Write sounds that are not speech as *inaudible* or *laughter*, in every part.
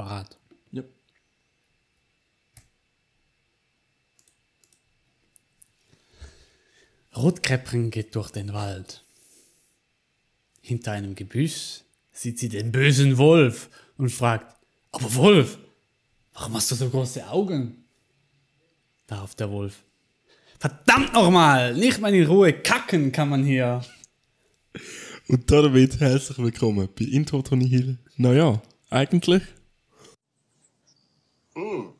Parat. Ja. Rotkäppchen geht durch den Wald. Hinter einem Gebüsch sieht sie den bösen Wolf und fragt, aber Wolf, warum hast du so große Augen? Darauf der Wolf, verdammt nochmal, nicht mal in Ruhe kacken kann man hier. Und damit herzlich willkommen bei Intro Tony Hill. Naja, eigentlich. Mm.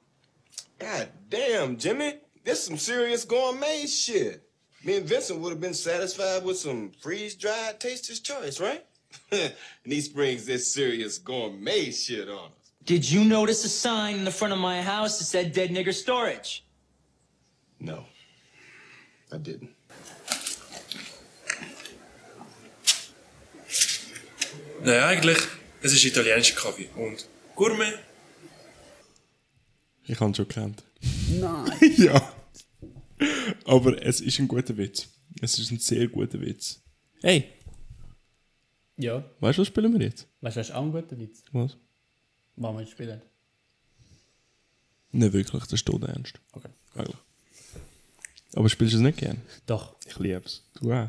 God damn, Jimmy. This some serious gourmet shit. Me and Vincent would have been satisfied with some freeze-dried taster's choice, right? *laughs* and he springs this serious gourmet shit on us. Did you notice a sign in the front of my house that said dead nigger storage? No, I didn't. Nein, eigentlich, es ist italienischer Kaffee. Und Gourmet? Ich habe ihn schon gekannt. Nein. *laughs* ja. Aber es ist ein guter Witz. Es ist ein sehr guter Witz. Hey, Ja, weißt du, was spielen wir jetzt? weißt du, das ist auch ein guter Witz. Was? Warum wir spielen? Nicht wirklich, das ist tot ernst. Okay. Eigentlich. Aber spielst du es nicht gern? Doch, Ich liebe es. Du auch.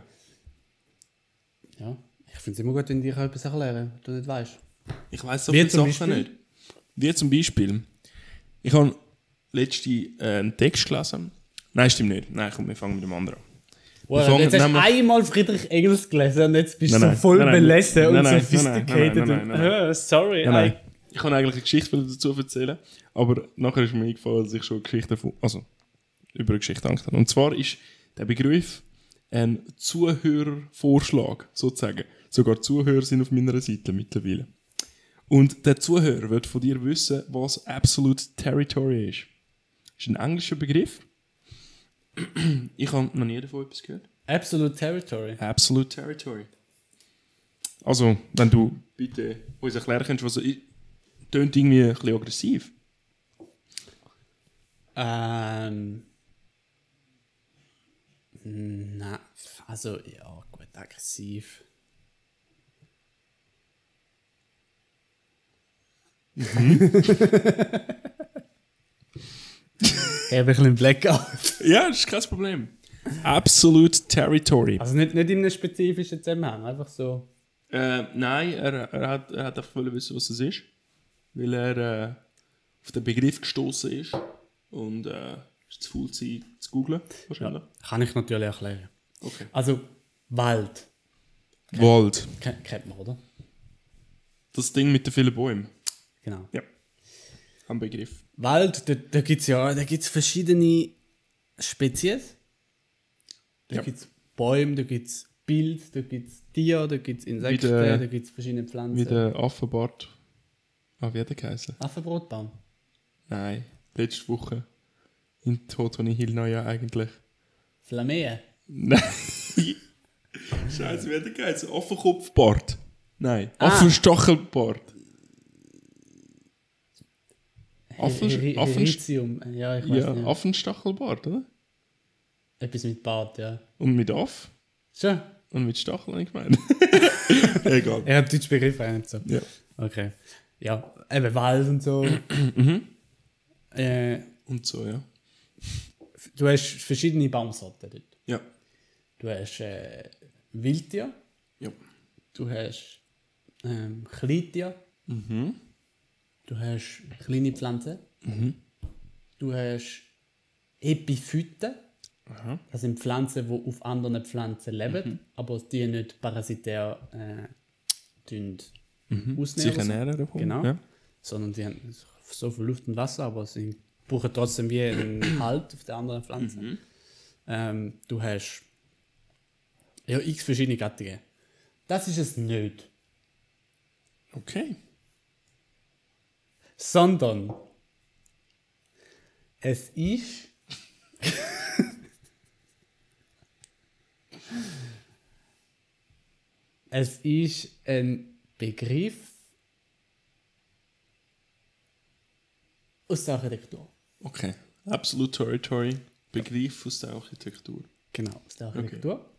ja. Ich finde es immer gut, wenn ich dir etwas erklären, was du nicht weißt. Ich weiß so Wie viele Sachen Beispiel? nicht. Wie zum Beispiel, ich habe letzte äh, einen Text gelesen. Nein, stimmt nicht. Nein, komm, wir fangen mit dem anderen an. Wow, fangen- jetzt hast du einmal Friedrich Engels gelesen und jetzt bist du Nein, so voll nein, belässt und nein, sophisticated. nein, sorry, Nein, nein. I- Ich kann eigentlich eine Geschichte dazu erzählen, aber nachher ist mir eingefallen, dass ich schon Geschichten von, also über eine Geschichte Angst habe. Und zwar ist der Begriff ein Zuhörervorschlag, sozusagen. Sogar Zuhörer sind auf meiner Seite mittlerweile. Und der Zuhörer wird von dir wissen, was Absolute Territory ist. Ist ein englischer Begriff. Ich habe noch nie davon etwas gehört. Absolute Territory. Absolute Territory. Also, wenn du bitte uns erklären könntest, was ist, tönt irgendwie ein bisschen aggressiv. Ähm. Na, also, ja, gut, aggressiv. *laughs* ich habe ein bisschen Blackout. Ja, das ist kein Problem. Absolute Territory. Also nicht, nicht in einem spezifischen Zusammenhang, einfach so. Äh, nein, er, er, hat, er hat einfach wollen wissen, was es ist. Weil er äh, auf den Begriff gestoßen ist. Und äh, ist zu faul zu, zu googlen, wahrscheinlich. Kann ich natürlich erklären. Okay. Also, Wald. Wald. Ken- Kennt man, oder? Das Ding mit den vielen Bäumen. Genau. Ja. Am Begriff. Wald, da, da gibt es ja da gibt's verschiedene Spezies. Da Ja. gibt es Bäume, da gibt es Bild, da gibt es Tiere, da gibt es Insekten, der- da gibt es verschiedene Pflanzen. Wie der Affenbart. Ah, wie hat der geheißen? Affenbrotbaum. Nein, letzte Woche. In Totoni Hill ja eigentlich. Flameen. Nein. *laughs* Scheiße, wie hat der geheißen? Affenkopfbart. Nein, Ah. Affenstachelbart. Affen, Heritium. Ja, ich weiß ja, nicht. Affenstachelbart, oder? Etwas mit Bart, ja. Und mit Aff Schon. und mit Stachel, habe ich gemeint. *laughs* Egal. Er hat deutsche Begriffe auch nicht so. Ja. Okay. Ja, eben Wald und so. *clears throat* Mhm. äh, Und so, ja. du hast verschiedene Baumsorten dort. Ja. Du hast äh, Wildtier, Ja. du hast ähm, Kleintier, Mhm. Du hast kleine Pflanzen, du hast Epiphyten, das sind Pflanzen, die auf anderen Pflanzen leben, aber die nicht parasitär äh, tun ausnehmen. Sich ernähren davon. Genau. Ja. Sondern die haben so viel Luft und Wasser, aber sie brauchen trotzdem wie einen *clears throat* Halt auf der anderen Pflanze. Ähm, du hast ja x verschiedene Gattungen. Das ist es nicht. Okay. Sondern es ist *laughs* es ist ein Begriff aus der Architektur. Okay. Absolute Territory. Begriff aus der Architektur. Genau, aus der Architektur.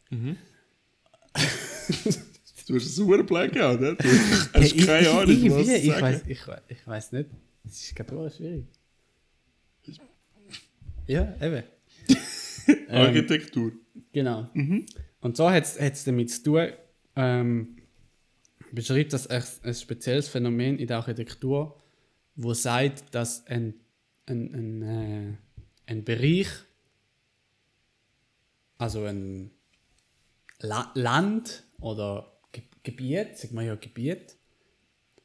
*laughs* Du hast einen super Blackout, ne? Du *laughs* hast ich, keine ich, Ahnung, irgendwie, was zu ich sagen. weiß, ich, ich weiß nicht. Das ist gerade schwierig. Ja, eben. *laughs* Architektur. Genau. Und so hat es damit zu tun, ähm, beschreibt das ein, ein spezielles Phänomen in der Architektur, wo sagt, dass ein, ein, ein, äh, ein Bereich, also ein La Land oder Gebiet, sagt man ja Gebiet,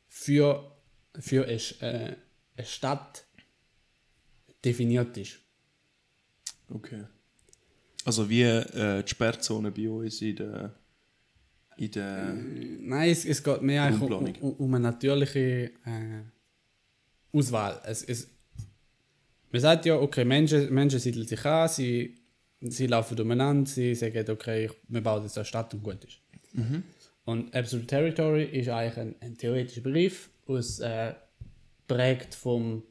für, für eine, äh, eine Stadt definiert ist. Okay. Also wie äh, die Sperrzone bei uns in der... In der Nein, es, es geht mehr um, um, um eine natürliche äh, Auswahl. Es, es, man sagt ja, okay, Menschen, Menschen siedeln sich an, sie, sie laufen umeinander, sie sagen, okay, wir bauen jetzt eine Stadt und gut ist. Und Absolute Territory ist eigentlich ein, ein theoretischer Begriff, aus, äh, prägt vom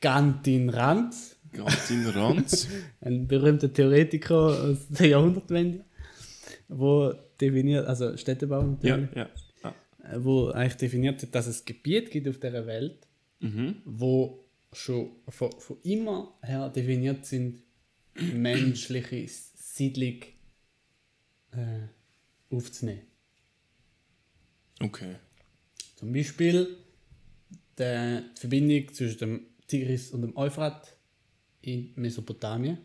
Gantin Ranz, ganz in Ranz. *laughs* ein berühmter Theoretiker aus der Jahrhundertwende, wo definiert, also Städtebau ja, natürlich, ja. Ah. wo eigentlich definiert hat, dass es Gebiet gibt auf dieser Welt, wo schon von, von immer her definiert sind, *clears throat* menschliche Siedlung äh, aufzunehmen. Okay. Zum Beispiel die Verbindung zwischen dem Tigris und dem Euphrat in Mesopotamien,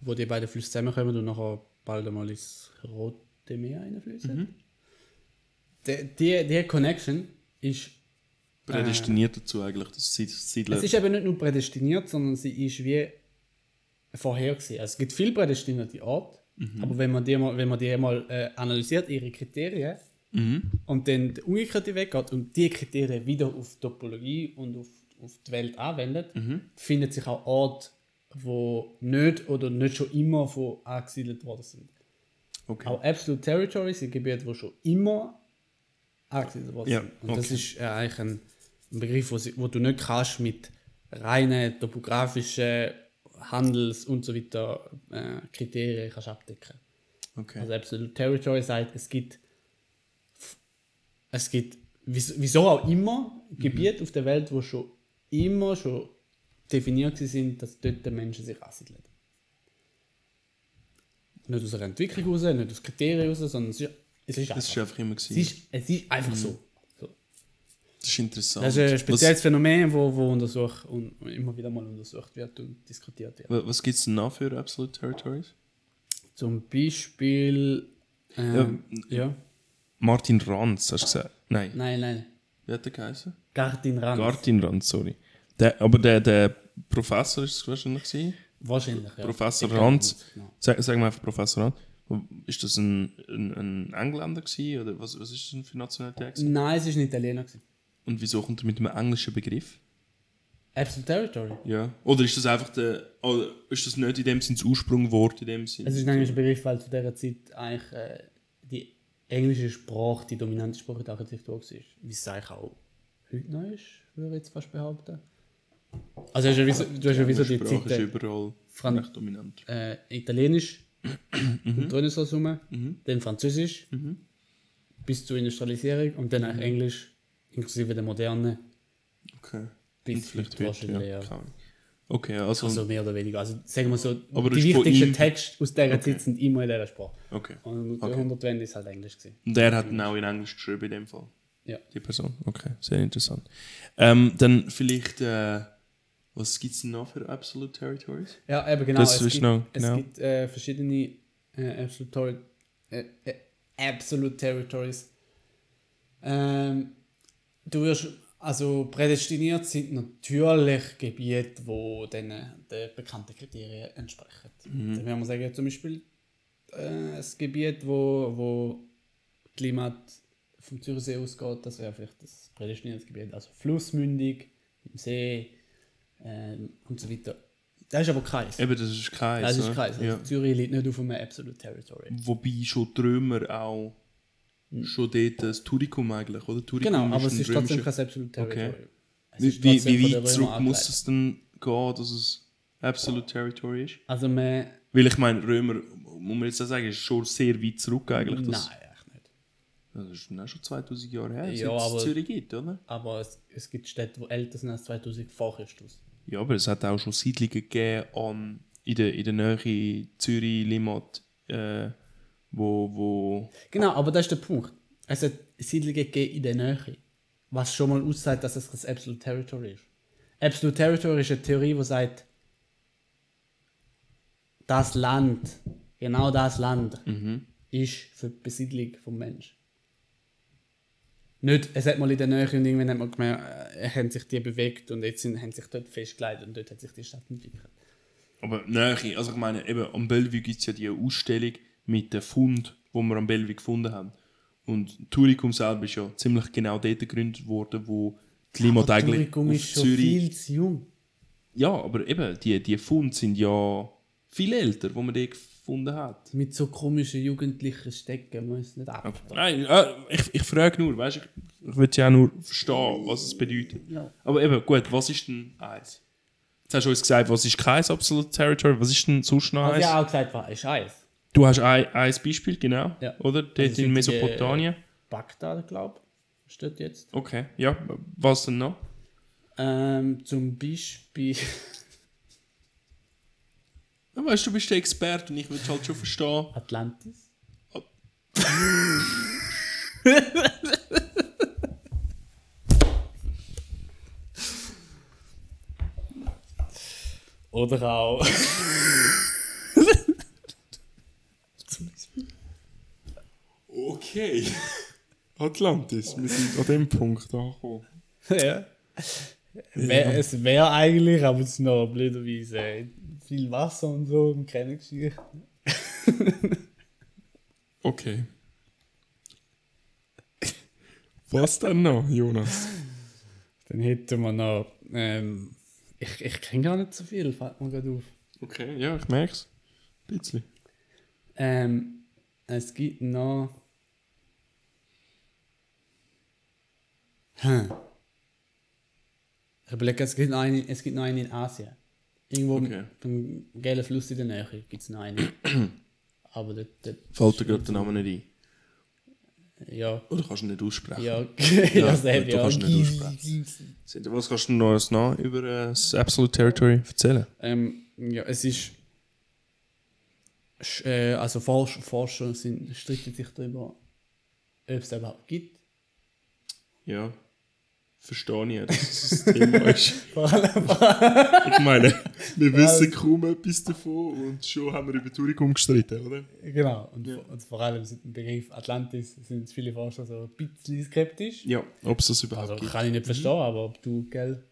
wo die beiden Flüsse zusammenkommen und nachher bald einmal ins Rote Meer reinfließen. Die, die, die Connection ist, Prädestiniert dazu eigentlich, dass Sie- es ist eben nicht nur prädestiniert, sondern sie ist wie vorhergesehen. Also es gibt viele prädestinierte Orte, aber wenn man die mal, wenn man die mal äh, analysiert, ihre Kriterien, und dann der umgekehrte Weg geht und die Kriterien wieder auf Topologie und auf, auf die Welt anwendet, findet sich auch Orte, wo nicht oder nicht schon immer von angesiedelt worden sind. okay. Auch Absolute Territory sind Gebiete, die schon immer angesiedelt worden Ja, sind. Und das okay. ist äh, eigentlich ein, ein Begriff, wo, wo du nicht kannst mit reinen topografischen Handels- und so weiter äh, Kriterien kannst abdecken. okay. Also Absolute Territory sagt, es gibt, es gibt wieso auch immer Gebiete auf der Welt, wo schon immer schon definiert sind, dass dort die Menschen sich ansiedeln. Nicht aus einer Entwicklung heraus, nicht aus Kriterien heraus, sondern es ist, es ist einfach. ist einfach immer es, gewesen. ist, es ist einfach so. so. Das ist interessant. Das ist ein spezielles Phänomen, wo, wo untersucht und immer wieder mal untersucht wird und diskutiert wird. Was, was gibt es denn noch für Absolute Territories? Zum Beispiel. Ähm, ja. Martin Ranz, hast du gesagt? Nein. Nein, nein. Wie hat der geheißen? Gartin Rand. Martin Ranz, sorry. Der, aber der, der Professor ist es wahrscheinlich gewesen. Wahrscheinlich, ja. Professor Ich Ranz. genau. Sag, sagen wir einfach Professor Ranz. Ist das ein, ein, ein Engländer gewesen? Oder was, was ist das für Nationalität? gewesen? Nein, es war ein Italiener. gewesen. Und wieso kommt er mit einem englischen Begriff? Absolute Territory. Ja. Oder ist das einfach der. Oder ist das nicht in dem Sinn das Ursprungwort in dem Sinn? Es ist ein Begriff, weil zu dieser Zeit eigentlich äh, die englische Sprache die dominante Sprache in der Architektur war. Wie es eigentlich auch heute noch ist, würde ich jetzt fast behaupten. Also hast du, ja wie- du hast ja wie so die Sprache ist Zeit überall Fran- recht dominant. äh, Italienisch Mhm. und Renaissance rum, dann Französisch bis zur Industrialisierung und dann Mhm. eigentlich Englisch inklusive der Moderne Okay. bis vielleicht wahrscheinlich, ja. Okay, also. Also mehr oder weniger. Also sagen wir so, die wichtigsten Texte aus dieser Zeit sind immer in dieser Sprache. okay. Und Okay. 120 ist halt Englisch gewesen. Und der hat ihn auch in Englisch geschrieben in dem Fall. Ja. Die Person. Okay, sehr interessant. Ähm, dann vielleicht, äh, was gibt es noch für Absolute Territories? Ja, eben genau. Das es gibt, noch- es genau. gibt äh, verschiedene äh, Absolute, äh, äh, Absolute Territories. Ähm, du wirst, also prädestiniert sind natürlich Gebiete, wo den, den bekannten Kriterien entsprechen. Mhm. Dann werden wir sagen, zum Beispiel äh, das Gebiet, wo, wo Klimat vom Zürichsee ausgeht, das wäre vielleicht das prädestinierte Gebiet, also Flussmündung, im See ähm, und so weiter. Das ist aber Kreis. Eben, das ist Kreis. Das ist? Kreis. Also Ja. Zürich liegt nicht auf einem Absolute Territory. Wobei schon Römer auch schon dort das Turicum eigentlich, oder? Turicum Genau, aber es ein ist trotzdem kein Absolute Okay. Territory. Es Wie, wie, weit zurück muss es denn gehen, dass es Absolute Territory ist? Also man... Weil ich meine, Römer, muss man jetzt auch sagen, ist schon sehr weit zurück eigentlich. Das, Nein, echt nicht. Das ist dann schon 2000 Jahre her, Ja, seit es Zürich gibt, oder? Aber es, es gibt Städte, die älter sind als 2000 vor Christus. Ja, aber es hat auch schon Siedlungen gegeben an, in, der, in der Nähe Zürich, Limmat, äh, wo, wo... Genau, aber das ist der Punkt. Es hat Siedlungen in der Nähe. Was schon mal aussagt, dass es das Absolute Territory ist. Absolute Territory ist eine Theorie, die sagt, das Land, genau das Land, ist für die Besiedlung vom Menschen. Nicht, es hat mal in der Nähe und irgendwann hat man gemerkt, äh, haben sich die bewegt und jetzt sind, haben sich dort festgelegt und dort hat sich die Stadt entwickelt. Aber Nähe, also ich meine, eben am Bellevue gibt es ja die Ausstellung mit dem Fund, wo wir am Bellevue gefunden haben. Und Turicum selber ist ja ziemlich genau dort gegründet worden, wo die Limmat eigentlich Turicum ist schon Zürich... viel zu jung. Ja, aber eben, die, die Funde sind ja viel älter, wo man die gefunden hat. Mit so komischen jugendlichen Stecken muss es nicht ab. Nein, äh, ich, ich frage nur, weißt ich, ich will ja auch nur verstehen, was es bedeutet. Ja. Aber eben, gut, was ist denn eins? Jetzt hast du uns gesagt, was ist kein Absolute Territory, was ist denn sonst noch Habe eins? ich ja auch gesagt, war ist Eis. Du hast ein, ein Beispiel, genau, Ja. oder? Dort Also in Mesopotamien. Bagdad, glaube ich, steht jetzt. Okay, ja, was denn noch? Ähm, zum Beispiel. Weißt du, du bist der Experte und ich will halt schon verstehen. Atlantis. *laughs* Oder auch. Okay. *laughs* Atlantis, wir sind an dem Punkt angekommen. *laughs* ja. Wär, es wäre eigentlich, aber es ist noch blöderweise viel Wasser und so und keine Geschichte. *laughs* Okay. Was denn noch, Jonas? Dann hätten wir noch. Ähm, ich ich kenne gar nicht so viel, fällt mir gerade auf. Okay, ja, ich merk's. Ein bisschen. Ähm, es gibt noch. Hm. Ich überlege, es gibt noch eine, es gibt noch eine in Asien. Irgendwo Okay. beim gelben Fluss in der Nähe gibt es noch eine. *clears throat* Aber dort, dort Fällt dir gerade der Name nicht Ja, ein? Oder kannst du ihn nicht aussprechen? ja, *laughs* Ja, *laughs* ja, sehr, du ja. kannst nicht aussprechen. Was kannst du noch, noch über äh, das Absolute Territory erzählen? Ähm, ja, es ist. Äh, also Forsch, Forscher sind, streiten sich darüber, ob es überhaupt gibt. Ja. Verstehe ich, dass das Thema *laughs* ist. Ich meine, wir wissen kaum etwas davon und schon haben wir über Turicum gestritten, oder? Genau, und, und vor allem sind im Begriff Atlantis sind viele Forscher so ein bisschen skeptisch. Ja, ob es das überhaupt Also gibt. kann ich nicht verstehen, aber ob du, gell,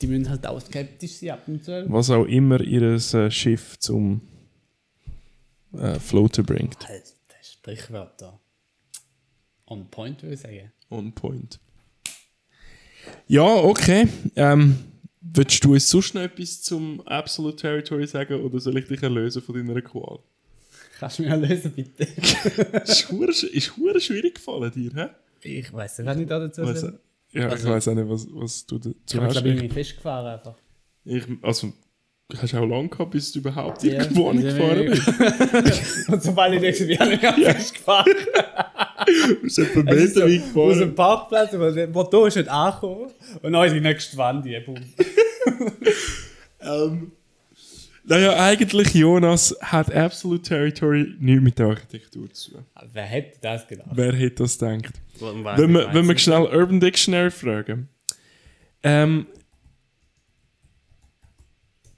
die müssen halt auch skeptisch sein ab und zu. Was auch immer ihr äh, Schiff zum äh, Floaten bringt. Alter, Sprichwörter. On point, würde ich sagen. On point. Ja, okay. Ähm, willst du uns sonst noch etwas zum Absolute Territory sagen oder soll ich dich erlösen von deiner Qual? Kannst du mich lösen, bitte? *laughs* ist hure schwierig gefallen dir, hä? ich weiß nicht, was ich da dazu Weiss, sagen ja, ich Also- weiß auch nicht, was, was du dazu Ich habe, hast. glaube ich, Ich, irgendwie festgefahren einfach. ich, also, hast du auch lange gehabt, bis du überhaupt Ja, irgendwo angefahren bist. *laughs* und sobald ich denke, wir haben mich festgefahren. Du Meter so, weit aus gefahren. dem Parkplatz, weil der Motor ist nicht angekommen. Und dann ist die nächste *laughs* Wand, die boom. Ähm, naja, eigentlich, Jonas, hat Absolute Territory nichts mit der Architektur zu tun. Wer hätte das gedacht? Wer hätte das gedacht? Wenn wir, wenn wir schnell Urban Dictionary fragen. Ähm,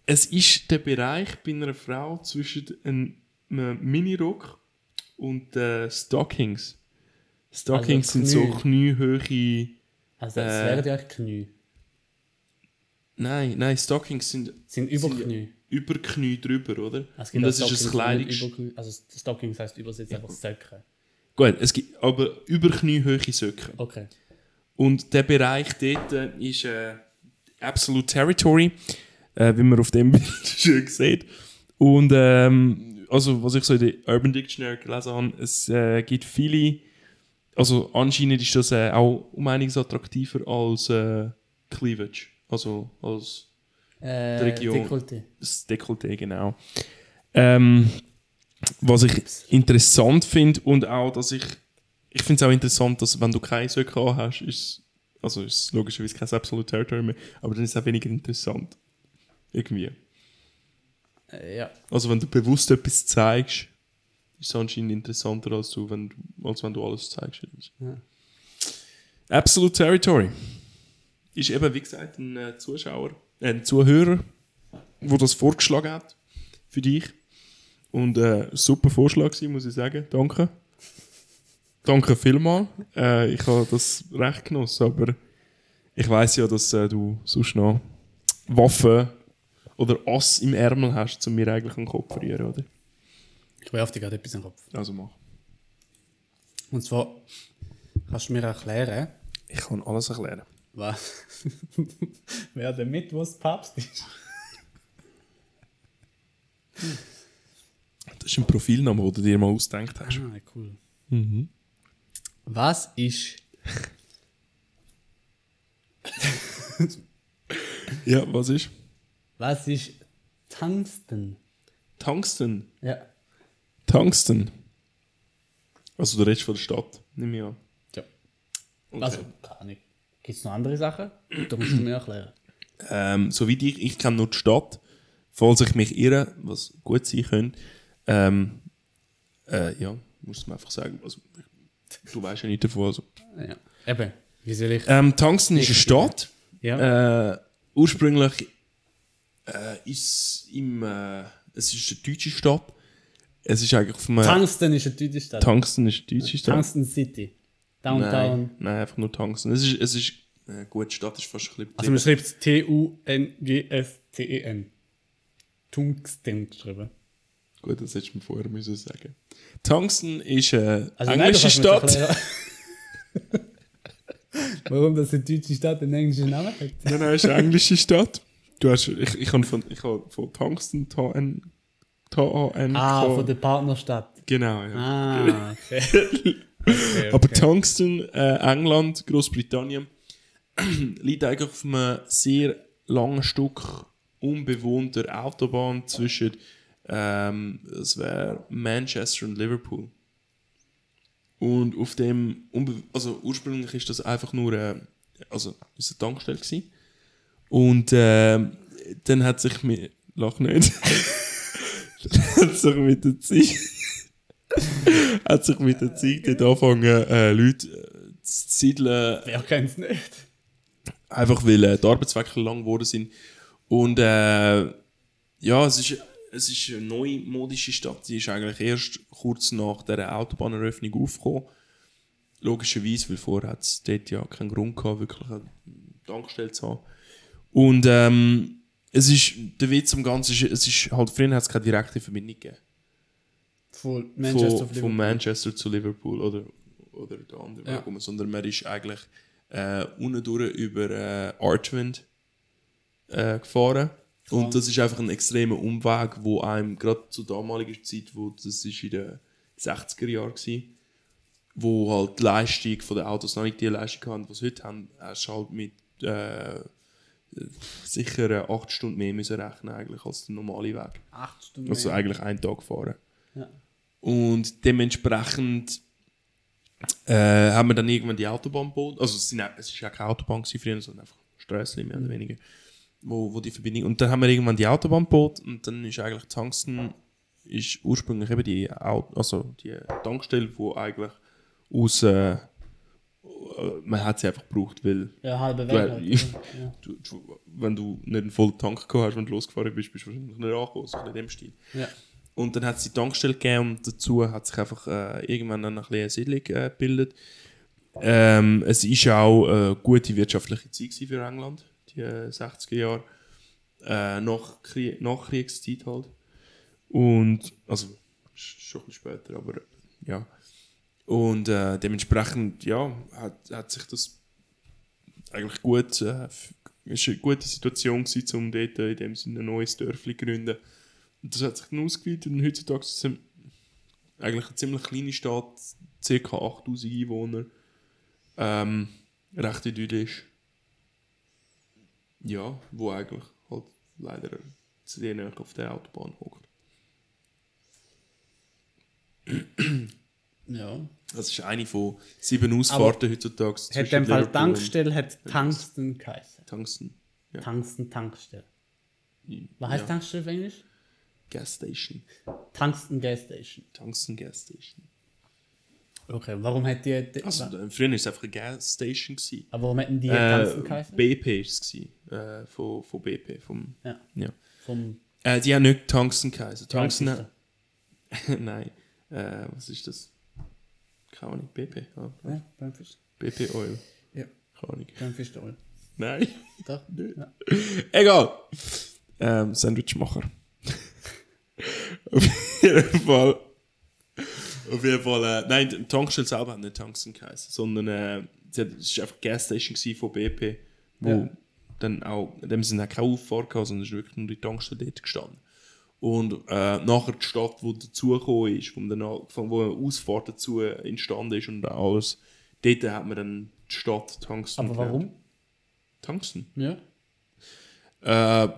es ist der Bereich bei einer Frau zwischen einem einem Minirock und äh, Stockings. Stockings Also sind so Knie. kniehöhe. Also, es äh, wären ja Knie. Nein, nein, Stockings sind Sind über sind ja Knie. über Knie drüber, oder? Es Und gibt das auch ist ein Stockings, die Kleidungs... nicht über Knie- Also, Stockings heisst übersetzt einfach Söcke. Gut, es gibt aber über Kniehöhe Söcke. Okay. Und der Bereich dort äh, ist äh, Absolute Territory, äh, wie man auf dem *laughs* Bild schön sieht. Und ähm, also, was ich so in der Urban Dictionary gelesen habe, es äh, gibt viele, also anscheinend ist das äh, auch um einiges attraktiver als äh, Cleavage. Also als Äh, Region. Dekolleté. das Dekolleté, genau. Ähm, was ich interessant finde und auch, dass ich, ich finde es auch interessant, dass wenn du keine Söcke hast, ist also ist es logischerweise kein Absolute Territory mehr, aber dann ist es auch weniger interessant. Irgendwie. Äh, ja. Also wenn du bewusst etwas zeigst, ist es anscheinend interessanter, als, du, wenn, du, als wenn du alles zeigst. Ja. Absolute Territory ist eben, wie gesagt, ein äh, Zuschauer, äh, ein Zuhörer, der das vorgeschlagen hat für dich. Und äh, super Vorschlag gewesen, muss ich sagen. Danke. Danke vielmals. Äh, ich habe das recht genossen, aber ich weiß ja, dass äh, du sonst noch Waffen oder Ass im Ärmel hast, um mir eigentlich einen Kopf zu rühren, oder? Ich werfe dir gerade etwas in den Kopf. Also mach. Und zwar, kannst du mir erklären, Ich kann alles erklären. was, *laughs* wer der Mittwochspapst ist? Das ist ein Profilname, den du dir mal ausgedacht hast. Ah, cool. Was ist *laughs* Ja, was ist? Was ist Tungsten? Tungsten. Ja. Tungsten. Also du redest von der Stadt, nehme ich an. ja. Okay. Also, keine Ahnung. Gibt es noch andere Sachen? Da musst du mir erklären. Ähm, soweit ich, ich kenne nur die Stadt. Falls ich mich irre, was gut sein könnte, ähm, äh, ja, muss man einfach sagen. Also, du weißt ja nicht davon. Also. Ja. Eben, wie soll ich. Ähm, Tungsten ist eine Stadt. ja. Äh, ursprünglich äh, ist im, äh, es ist eine deutsche Stadt. Es ist eigentlich auf einem Tungsten ist eine deutsche Stadt. Tungsten ist eine deutsche Stadt. Tungsten City. Downtown. Nein, nein, einfach nur Tungsten. Es ist, es ist äh, gut, die Stadt ist fast ein bisschen Also man schreibt es T-U-N-G-S-T-E-N. Tungsten geschrieben. Gut, das hättest du mir vorher müssen sagen. Tungsten ist eine Also nein, englische mir Stadt. *laughs* Warum das eine deutsche Stadt einen englischen Namen hat? Nein, nein, ist eine englische Stadt. Du hast, ich, ich habe von, ich habe von Tungsten, T-A-N, Ah, von der Partnerstadt. Genau, ja. Ah, okay. *laughs* okay, Aber okay. Tungsten, äh, England, Großbritannien, *clears throat* liegt eigentlich auf einem sehr langen Stück unbewohnter Autobahn zwischen, ähm, es wäre Manchester und Liverpool. Und auf dem, unbe also ursprünglich ist das einfach nur, äh, also ist eine Tankstelle gewesen. Und äh, dann hat sich mit, lach nicht, *laughs* *laughs* hat sich mit der Zeit, *laughs* hat sich mit der Zeit dort angefangen, äh, Leute äh, zu siedeln, Wer kennt es nicht? einfach weil äh, die Arbeitswege lang geworden sind. Und äh, ja, es ist, es ist eine neumodische Stadt. Sie ist eigentlich erst kurz nach der Autobahneröffnung aufgekommen. Logischerweise, weil vorher hat es dort ja keinen Grund gehabt, wirklich eine Tankstelle zu haben. Und ähm, es ist, der Witz am Ganzen ist, es ist halt, früher hat es keine direkte Verbindung gegeben. Von Manchester von, von. Manchester zu Liverpool oder, oder der andere Ja. Weg sondern man ist eigentlich äh, unten über äh, Archwind äh, gefahren. Und das ist einfach ein extremer Umweg, wo einem gerade zur damaligen Zeit, wo das ist in den 60er Jahren war, wo halt die Leistung von den Autos noch nicht die Leistung hatten, die sie heute haben, hast halt mit äh, sicher 8 Stunden mehr müssen rechnen eigentlich als der normale Weg. Acht Stunden. Also mehr. eigentlich einen Tag fahren. Ja. Und dementsprechend äh, haben wir dann irgendwann die Autobahn gebaut. Also es, sind, es ist ja keine Autobahn gewesen früher, sondern einfach Straßen mehr oder weniger. Wo, wo die Verbindung. Und dann haben wir irgendwann die Autobahn gebaut und dann ist eigentlich Tungsten ist ursprünglich eben die, Au- also die Tankstelle, wo eigentlich aus äh, man hat sie einfach gebraucht, weil Ja, halbe Weg. Halt, ja. *laughs* du, du, wenn du nicht einen vollen Tank gehabt hast, wenn du losgefahren bist, bist du wahrscheinlich nicht angekommen, so in dem Stil. Ja. Und dann hat es die Tankstelle gegeben und dazu hat sich einfach äh, irgendwann dann ein eine Siedlung äh, gebildet. Ähm, es war auch eine gute wirtschaftliche Zeit für England, die äh, 60er Jahre. Äh, nach, Krie Nachkriegszeit halt. Und, also, sch- schon ein bisschen später, aber ja. Und äh, dementsprechend, ja, hat, hat sich das eigentlich gut, äh, ist eine gute Situation gewesen, um dort in dem Sinne ein neues Dörfli zu gründen. Und das hat sich dann ausgeweitet und heutzutage ist es eigentlich eine ziemlich kleine Stadt, ca. 8000 Einwohner. Ähm, recht idyllisch. Ja, wo eigentlich halt leider zu näher auf der Autobahn hockt. Ja. Das ist eine von sieben Ausfahrten heutzutage. Hat dem Fall Tankstelle hat Tungsten geheißen. Tungsten. Ja. Tungsten Tankstelle. Was heißt ja. Tankstelle auf Englisch? Gas Station. Tungsten Gas Station. Tungsten Gas Station. Okay, warum hat die. die Also, äh, früher war es einfach eine Gas Station. Gewesen. aber warum hätten die Äh, Tungsten geheißen? BP war es. Äh, von, von BP. Vom, Ja. ja. Vom Äh, die haben nicht Tungsten geheißen. Tungsten. *laughs* Nein. Äh, was ist das? Keine Ahnung. BP. Ja, Brandfister. BP Oil. Ja, Keine Ahnung. Brandfister. Oil. Nein. Doch. *laughs* Ja. Egal. Ähm, Sandwichmacher. Auf jeden Fall. Auf jeden Fall. Äh, nein, die Tankstelle selber hat nicht Tungsten geheißen, sondern äh, es war einfach eine Gasstation von BP, wo Ja. dann auch, in dem Sinne keine Auffahrt gehabt, sondern es ist wirklich nur die Tankstelle dort gestanden. Und äh, nachher die Stadt, die dazugekommen ist, von, der, von wo eine Ausfahrt dazu entstanden ist und alles, dort hat man dann die Stadt Tungsten Aber warum? genannt. Tungsten? Ja. Äh,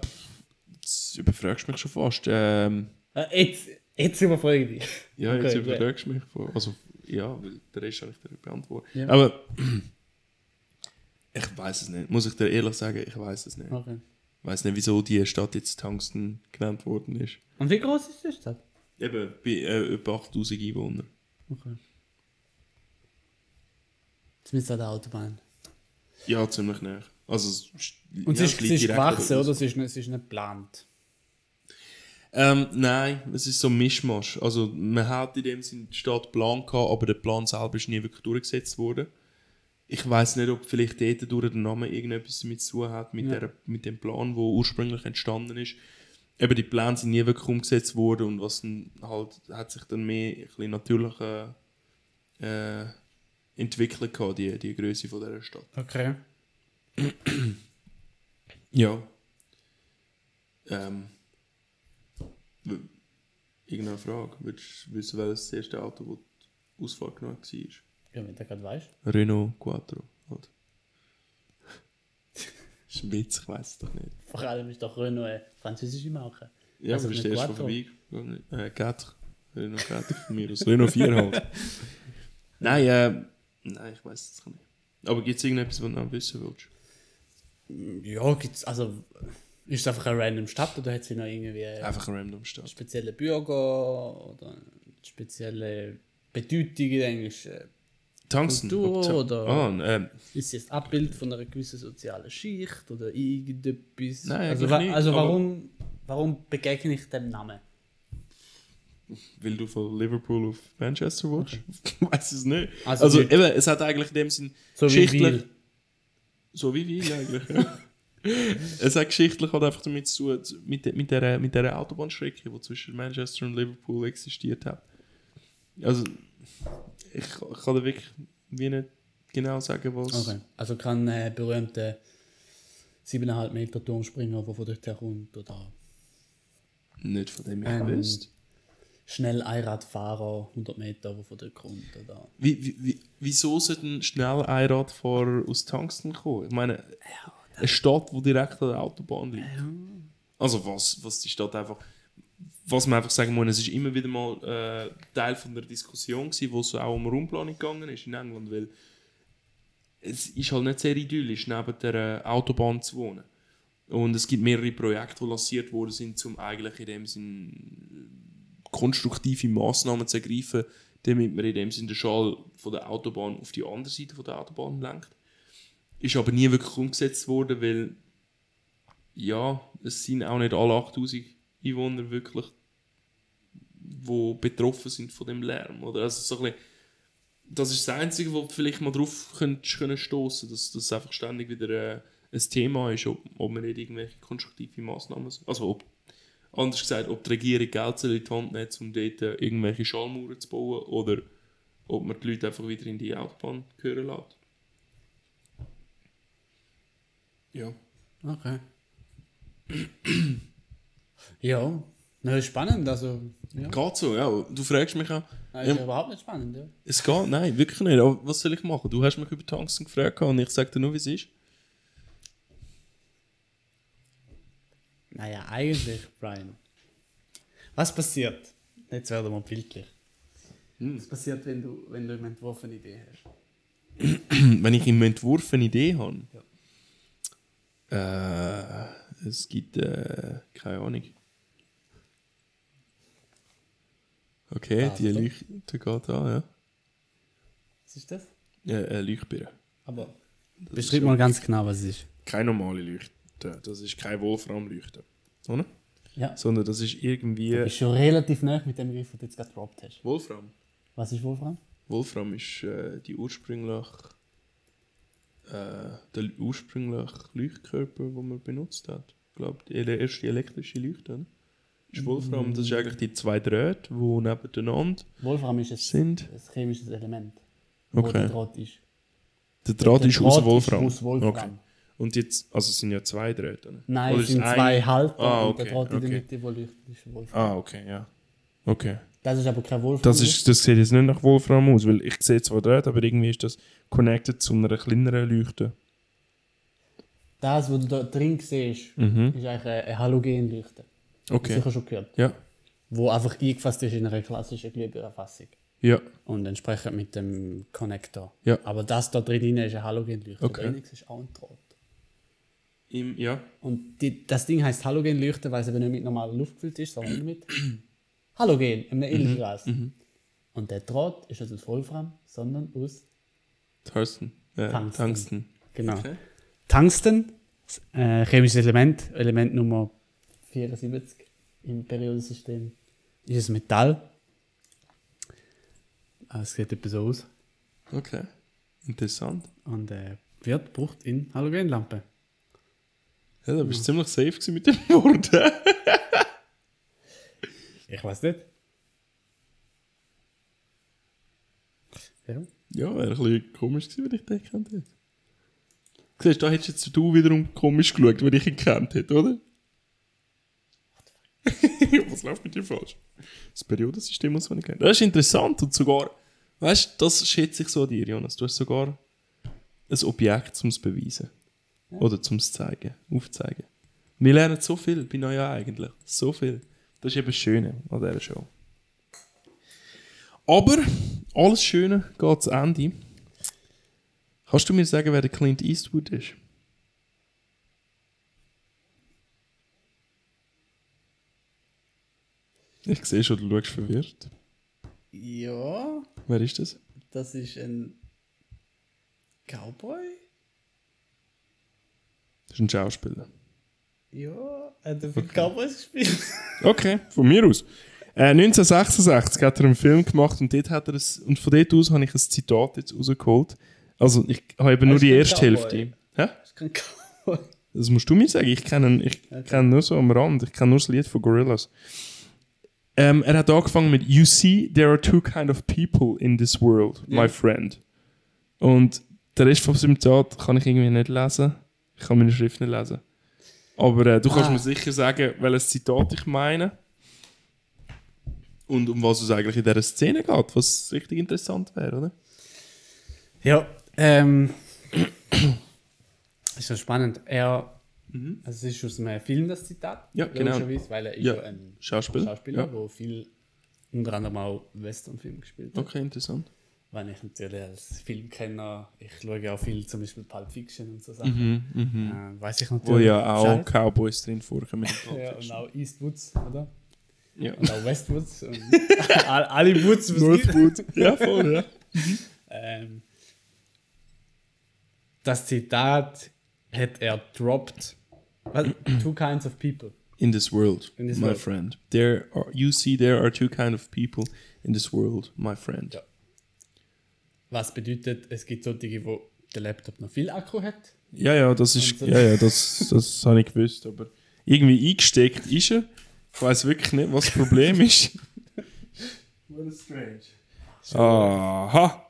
jetzt überfragst du mich schon fast. Ähm, Äh, jetzt, jetzt überfrage ich dich. ja, Okay, jetzt überfragst du mich. von- Also, ja, weil der Rest habe ich dir beantwortet. Ja. Aber *clears throat* ich weiß es nicht. Muss ich dir ehrlich sagen, ich weiß es nicht. Okay. Ich weiß nicht, wieso die Stadt jetzt Tungsten genannt worden ist. Und wie groß ist die Stadt? Eben, bei äh, über 8000 Einwohner. Okay. Zumindest an der Autobahn. Ja, ziemlich nah. Also, es ist- Und ja, es ist, es ist gewachsen, oder? Es ist, nicht, es ist nicht geplant. Ähm, nein, es ist so ein Mischmasch. Also man hat in dem Sinne die Stadt Plan gehabt, aber der Plan selber ist nie wirklich durchgesetzt worden. Ich weiß nicht, ob vielleicht dort durch den Namen irgendetwas damit zu tun hat, mit, Ja. der, mit dem Plan, der ursprünglich entstanden ist. Eben die Pläne sind nie wirklich umgesetzt worden und was dann halt, hat sich dann mehr ein bisschen natürlicher äh, entwickelt gehabt, die, die Größe von dieser Stadt. Okay. Ja. Ähm. Irgendeine Frage? Willst du wissen, welches das erste Auto, das die Ausfahrt genommen war? Ja, wenn du gerade weißt. Renault Quattro. Oder? das ist ein Witz, ich weiß es doch nicht. Vor allem ist doch Renault eine französische Marke. Ja, Also aber ist nicht der erste Quattro. vorbei? Äh, Quattro. Renault Quattro von mir aus. Renault 4 halt. *laughs* nein, äh, nein, ich weiß es nicht. Aber gibt es irgendetwas, was du noch wissen willst? Ja, gibt's, also, ist es einfach eine random Stadt oder hat sie noch irgendwie Einfach eine random Stadt. spezielle Bürger oder spezielle Bedeutung in Englisch? Äh, Tungsten. Kultur oder- Ah, ähm, Ist es ein Abbild von einer gewissen sozialen Schicht oder irgendetwas? Nein, also, wa nicht, also warum, warum begegne ich dem Namen? Weil du von Liverpool auf Manchester? *laughs* Ich weiß es nicht. Also Also, wie- eben, es hat eigentlich in dem Sinn So wie geschichtlich. Wiel. So wie Wiel eigentlich, *laughs* es hat geschichtlich halt einfach damit zu tun, mit, mit, der, mit der Autobahnstrecke, die zwischen Manchester und Liverpool existiert hat. Also, ich, ich kann da wirklich wie nicht genau sagen, was. Okay. Also kann äh, berühmte 7,5 Meter Turmspringer, der von dort herkommt, oder Nicht von dem ich Ähm, wüsste. schnell Einradfahrer 100 Meter, der von dort kommt, oder Wie, wie, wie, wieso sollte ein schnell Einradfahrer aus Tungsten kommen? Ich meine, eine Stadt, die direkt an der Autobahn liegt. Also was, was die Stadt einfach... Was man einfach sagen muss, es ist immer wieder mal äh, Teil von der Diskussion gewesen, wo es auch um Raumplanung gegangen ist in England, weil es ist halt nicht sehr idyllisch, neben der äh, Autobahn zu wohnen. Und es gibt mehrere Projekte, die lanciert worden sind, um eigentlich in dem Sinn konstruktive Massnahmen zu ergreifen, damit man in dem Sinne den Schall von der Autobahn auf die andere Seite von der Autobahn lenkt. Ist aber nie wirklich umgesetzt worden, weil ja, es sind auch nicht alle 8000 Einwohner wirklich, wo betroffen sind von dem Lärm. Oder? Also so ein bisschen, das ist das Einzige, wo du vielleicht mal drauf könntest, können stoßen, dass das einfach ständig wieder äh, ein Thema ist, ob, ob man nicht irgendwelche konstruktive Massnahmen, also ob anders gesagt, ob die Regierung Geld in die Hand nimmt, um dort äh, irgendwelche Schallmauern zu bauen oder ob man die Leute einfach wieder in die Autobahn gehören lässt. Ja. Okay. *clears throat* ja, na, ist spannend, also. Ja. Geht so, ja. Du fragst mich auch. Nein, ist ja Ja, überhaupt nicht spannend, ja. es geht, nein, wirklich nicht. Aber was soll ich machen? Du hast mich über Tungsten gefragt und ich sage dir nur, wie es ist. Naja, eigentlich, Brian. Was passiert? Jetzt werden wir bildlich. Was passiert, wenn du, wenn du im Entwurf eine Idee hast? *clears throat* Wenn ich im Entwurf eine Idee habe. Äh, es gibt äh, keine Ahnung. Okay, die. Leuchte geht an, ja. Was ist das? Ja, äh, Leuchtbirne. Aber beschreib mal ganz genau, was es ist. Keine normale Leuchte. Das ist kein Wolframleuchte. Oder? Ja. Sondern das ist irgendwie. Du bist schon relativ nah mit dem Begriff, den du jetzt gerade gedroppt hast. Wolfram. Was ist Wolfram? Wolfram ist äh, die ursprünglich. Äh, der ursprüngliche Leuchtkörper, den man benutzt hat. Ich glaube, ele- erste elektrische Leuchte. Oder? Ist Wolfram, das ist eigentlich die zwei Drähte, die nebeneinander Wolfram ist ein, sind. ein chemisches Element. Wo Okay. der Draht ist. Der Draht Der ist aus Draht ist Wolfram. aus Wolfram. Okay. Und jetzt, also es sind ja zwei Drähte. Oder? Nein, Oder es ist sind zwei Halter Ah, und okay, der Draht in der okay. Mitte, wo leuchtet, ist Wolfram. Ah, okay, ja. Okay. Das ist aber kein Wolfram. Das, ist, das sieht jetzt nicht nach Wolfram aus, weil ich sehe zwar Drähte, aber irgendwie ist das connected zu einer kleineren Leuchte. Das, was du da drin siehst, Mhm. ist eigentlich eine Halogenleuchte. Okay. Sicher schon gehört. Ja. Wo einfach eingefasst ist in einer klassischen Glühbirnenfassung. Ja. Und entsprechend mit dem Connector. Ja. Aber das da drin ist eine Halogenleuchte. Okay. Enix ist auch ein Draht. Im, ja. Und die, das Ding heißt Halogenleuchte, weil es eben nicht mit normaler Luft gefüllt ist, sondern mit *clears throat* Halogen, einem Edelgas. Und der Draht ist nicht aus Wolfram, sondern aus Tungsten. Äh, Tungsten. Tungsten. genau. Okay. Tungsten, äh, chemisches Element, Element Nummer 74 im Periodensystem, ist ein Metall. Ah, Es sieht etwa so aus. Okay. Interessant. Und äh, wird gebraucht in Halogenlampen. Ja, da bist du ziemlich safe mit dem Wort. Ich weiß nicht. Ja. ja, wäre ein bisschen komisch gewesen, wenn ich den gekannt hätte. Siehst du, da hättest jetzt du wiederum komisch geschaut, wenn ich ihn gekannt hätte, oder? *laughs* Was läuft mit dir falsch? Das Periodensystem muss man nicht kennen. Das ist interessant und sogar, weißt du, das schätze ich so an dir, Jonas. Du hast sogar ein Objekt zum beweisen. Oder zum zeigen, aufzeigen. Wir lernen so viel bei Neujahr eigentlich. So viel. Das ist eben das Schöne an dieser Show. Aber alles Schöne geht zu Ende. Kannst du mir sagen, wer der Clint Eastwood ist? Ich sehe schon, du schaust verwirrt. Ja, Wer ist das? das ist ein Cowboy? Das ist ein Schauspieler. Ja, hat er viele Cowboys gespielt? *laughs* Okay, von mir aus. Äh, 1966 hat er einen Film gemacht und, dort hat er es, und von dort aus habe ich ein Zitat jetzt rausgeholt. Also ich habe eben nur die erste Cowboy. Hälfte. Hä? Das ist kein Cowboy. Das musst du mir sagen. Ich kenne ich kenne nur so am Rand. Ich kenne nur das Lied von Gorillaz. Ähm, er hat angefangen mit You see, there are two kind of people in this world, my friend. Und der Rest von seinem Zitat kann ich irgendwie nicht lesen. Ich kann meine Schrift nicht lesen. Aber äh, du kannst Ah. mir sicher sagen, welches Zitat ich meine. Und um was es eigentlich in dieser Szene geht, was richtig interessant wäre, oder? Ja, ähm. *clears throat* ist ja spannend. Er. Also, es ist aus einem Film das Zitat. Ja, genau. Weil er ist Ja, ja, ein Schauspieler, Schauspieler, ja. wo viel unter anderem auch Westernfilme gespielt hat. Okay, interessant. Weil ich natürlich als Filmkenner, ich schaue auch viel, zum Beispiel Pulp Fiction und so Sachen. Äh, weiß ich natürlich. Wo ja auch Bescheid. Cowboys drin vorkommen. *laughs* Ja, und auch Eastwoods, oder? Ja. Und auch Westwoods. *laughs* und all- alle Woods. Northwood. *laughs* ja, voll, ja. Ähm, das Zitat hat er dropped. Was? Two kinds of people. In this world, In this my world. friend. There are, you see, there are two kind of people in this world, my friend. Ja. Was bedeutet, es gibt solche, die der Laptop noch viel Akku hat. Ja, ja, das ist, so- ja, ja, das, das *laughs* habe ich gewusst, aber irgendwie eingesteckt ist er. Ich weiß wirklich nicht, was das Problem ist. *laughs* What is strange. Aha.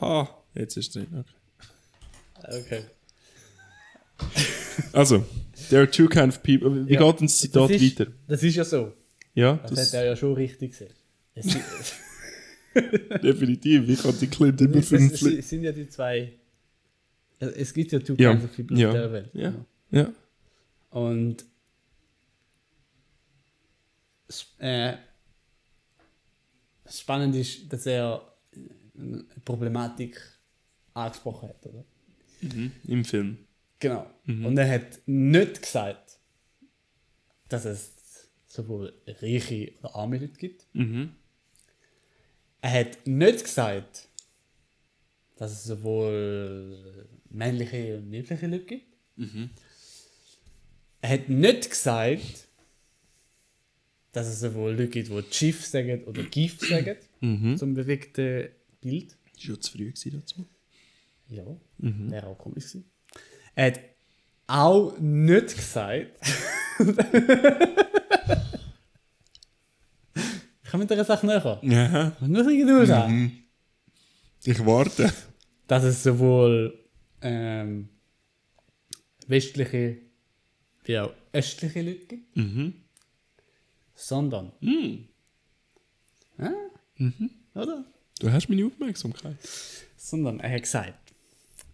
Ha. Jetzt ist es drin, okay. Okay. *laughs* Also, there are two kind of people. Wie Ja. geht denn das Zitat das ist, weiter? Das ist ja so. Ja, Das, das hat er ja schon richtig gesehen. *laughs* Definitiv. Ich habe die Clint immer für es, sind ja die zwei. Es gibt ja two Ja. kinds of people Ja. auf der Welt. Ja. Ja. Und äh, spannend ist, dass er eine Problematik angesprochen hat, oder? Im Film. Genau. Und er hat nicht gesagt, dass es sowohl reiche oder arme Leute gibt. Er hat nicht gesagt, dass es sowohl männliche und weibliche Leute gibt. Er hat nicht gesagt, dass es sowohl Leute gibt, die Chief sagen oder GIF sagen, zum bewegten Bild. Das war ja zu früh dazu. Ja, wäre auch komisch gewesen. Er hat auch nicht gesagt. ich *laughs* kann mit dieser Sache näher. Ja. Nur bisschen Geduld haben. Ich warte. Dass es sowohl ähm, westliche wie auch östliche Leute gibt. Sondern. Ja? Oder? Du hast meine Aufmerksamkeit. sondern er hat gesagt,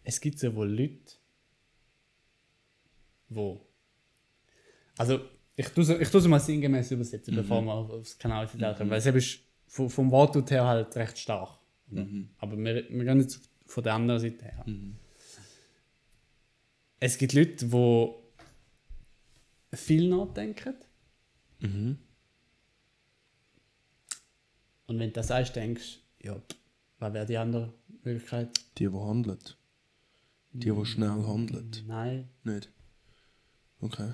es gibt sowohl Leute, wo. Also, ich tue es ich mal sinngemäß übersetzen, bevor wir auf- aufs Kanal kommen, weil es eben ist vom, vom Wortlaut her halt recht stark. oder? Aber wir, wir gehen jetzt von der anderen Seite her. Es gibt Leute, die viel nachdenken. Und wenn du das sagst, denkst du, ja, was wäre die andere Möglichkeit? Die, die handeln. Die, die schnell handeln. Nein. Nicht? Okay.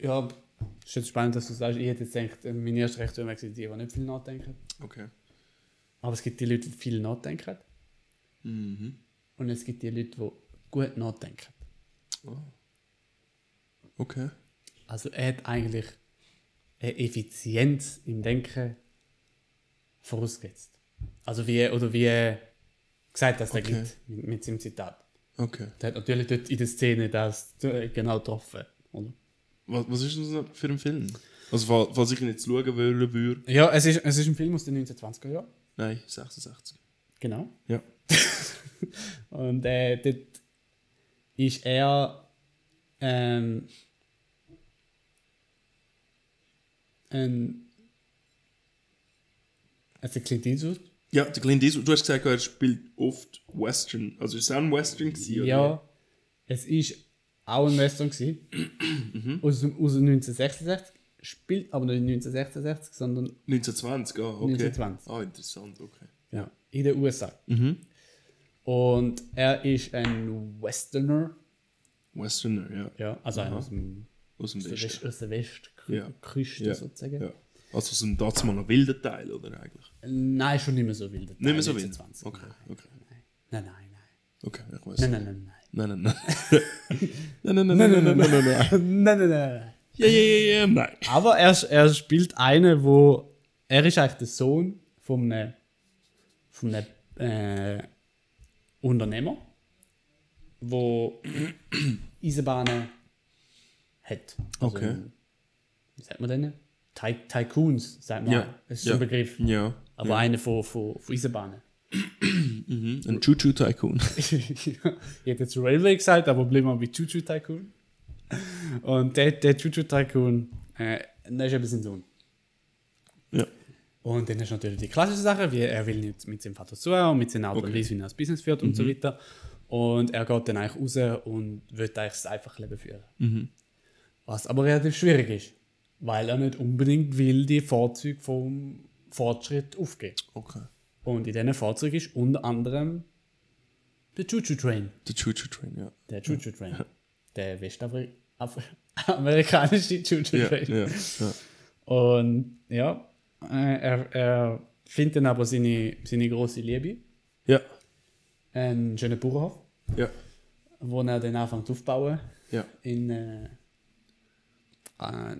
Ja, es ist jetzt spannend, dass du sagst, ich hätte jetzt gedacht, äh, meine erste Reaktion wäre die, die nicht viel nachdenken. Okay. Aber es gibt die Leute, die viel nachdenken. Und es gibt die Leute, die gut nachdenken. Okay. Also er hat eigentlich eine Effizienz im Denken vorausgesetzt. Also wie er, oder wie er gesagt dass er Okay. gibt mit, mit seinem Zitat. Okay. Der hat natürlich dort in der Szene das äh, genau getroffen. Oder? Was, was ist das für ein Film? Also, fall- falls ich ihn jetzt schauen wollen würde. Ja, es ist, es ist ein Film aus den 1920er Jahren. Nein, 66. Genau. Ja. *laughs* Und äh, dort ist er ähm, ein also Clint Eastwood. Ja, der Clint Eastwood, du hast gesagt, er spielt oft Western. Also, ist es auch ein Western gewesen? oder? Ja, es ist auch ein Western gewesen, aus, dem- aus dem 1966, spielt aber nicht 1966, sondern 1920, ah, okay. 1920. Ah, interessant, okay. ja, in den USA. Und er ist ein Westerner, Westerner, ja. ja, also einer aus, dem, Aus dem aus Westen. West, aus der Westküste Ja. Sozusagen. Ja. Also so ein Datsmann ein wilder Teil, oder eigentlich? Nein, schon nicht mehr so wilder Teil. Nicht mehr so wild? Okay, okay. Nein, nein, nein. Okay, ich weiß. *laughs* Nein, nein, nein, nein. Nein, nein, nein. Nein, nein, nein, nein, nein, nein, *laughs* nein. Nein, nein, nein. Ja, ja, ja, ja, nein. Aber er, er spielt einen, wo... Er ist eigentlich der Sohn von einem... von einem äh, Unternehmer, wo *clears throat* Eisenbahnen hat. Also, okay. Wie sagt man denn? Ty Tycoons, sagt man. Ja, Das ist ja. ein Begriff. Ja. Aber einer von, von, von Eisenbahnen. Ein Choo-Choo-Tycoon. ich *laughs* hätte jetzt Railway gesagt, aber bleiben wir bei Choo Choo Tycoon. Und der, der Choo Choo Tycoon, äh, der ist eben sein Sohn. Ja. Und dann ist natürlich die klassische Sache, wie er will nicht mit seinem Vater zu und mit seiner Art und Weise, wie er das Business führt und so weiter. Und er geht dann eigentlich raus und will eigentlich das einfache Leben führen. Was aber relativ schwierig ist, weil er nicht unbedingt will die Vorzüge vom Fortschritt aufgeben. Okay. Und in diesen Fahrzeugen ist unter anderem der Choo Choo Train. Der Choo-Choo-Train, ja. Der Choo Choo Train. Der westamerikanische Choo Choo Ja, Train. ja, ja. Und ja, äh, er, er findet dann aber seine, seine große Liebe, Ja, einen schönen Bauernhof, ja, wo er dann anfängt aufzubauen ja. in, äh,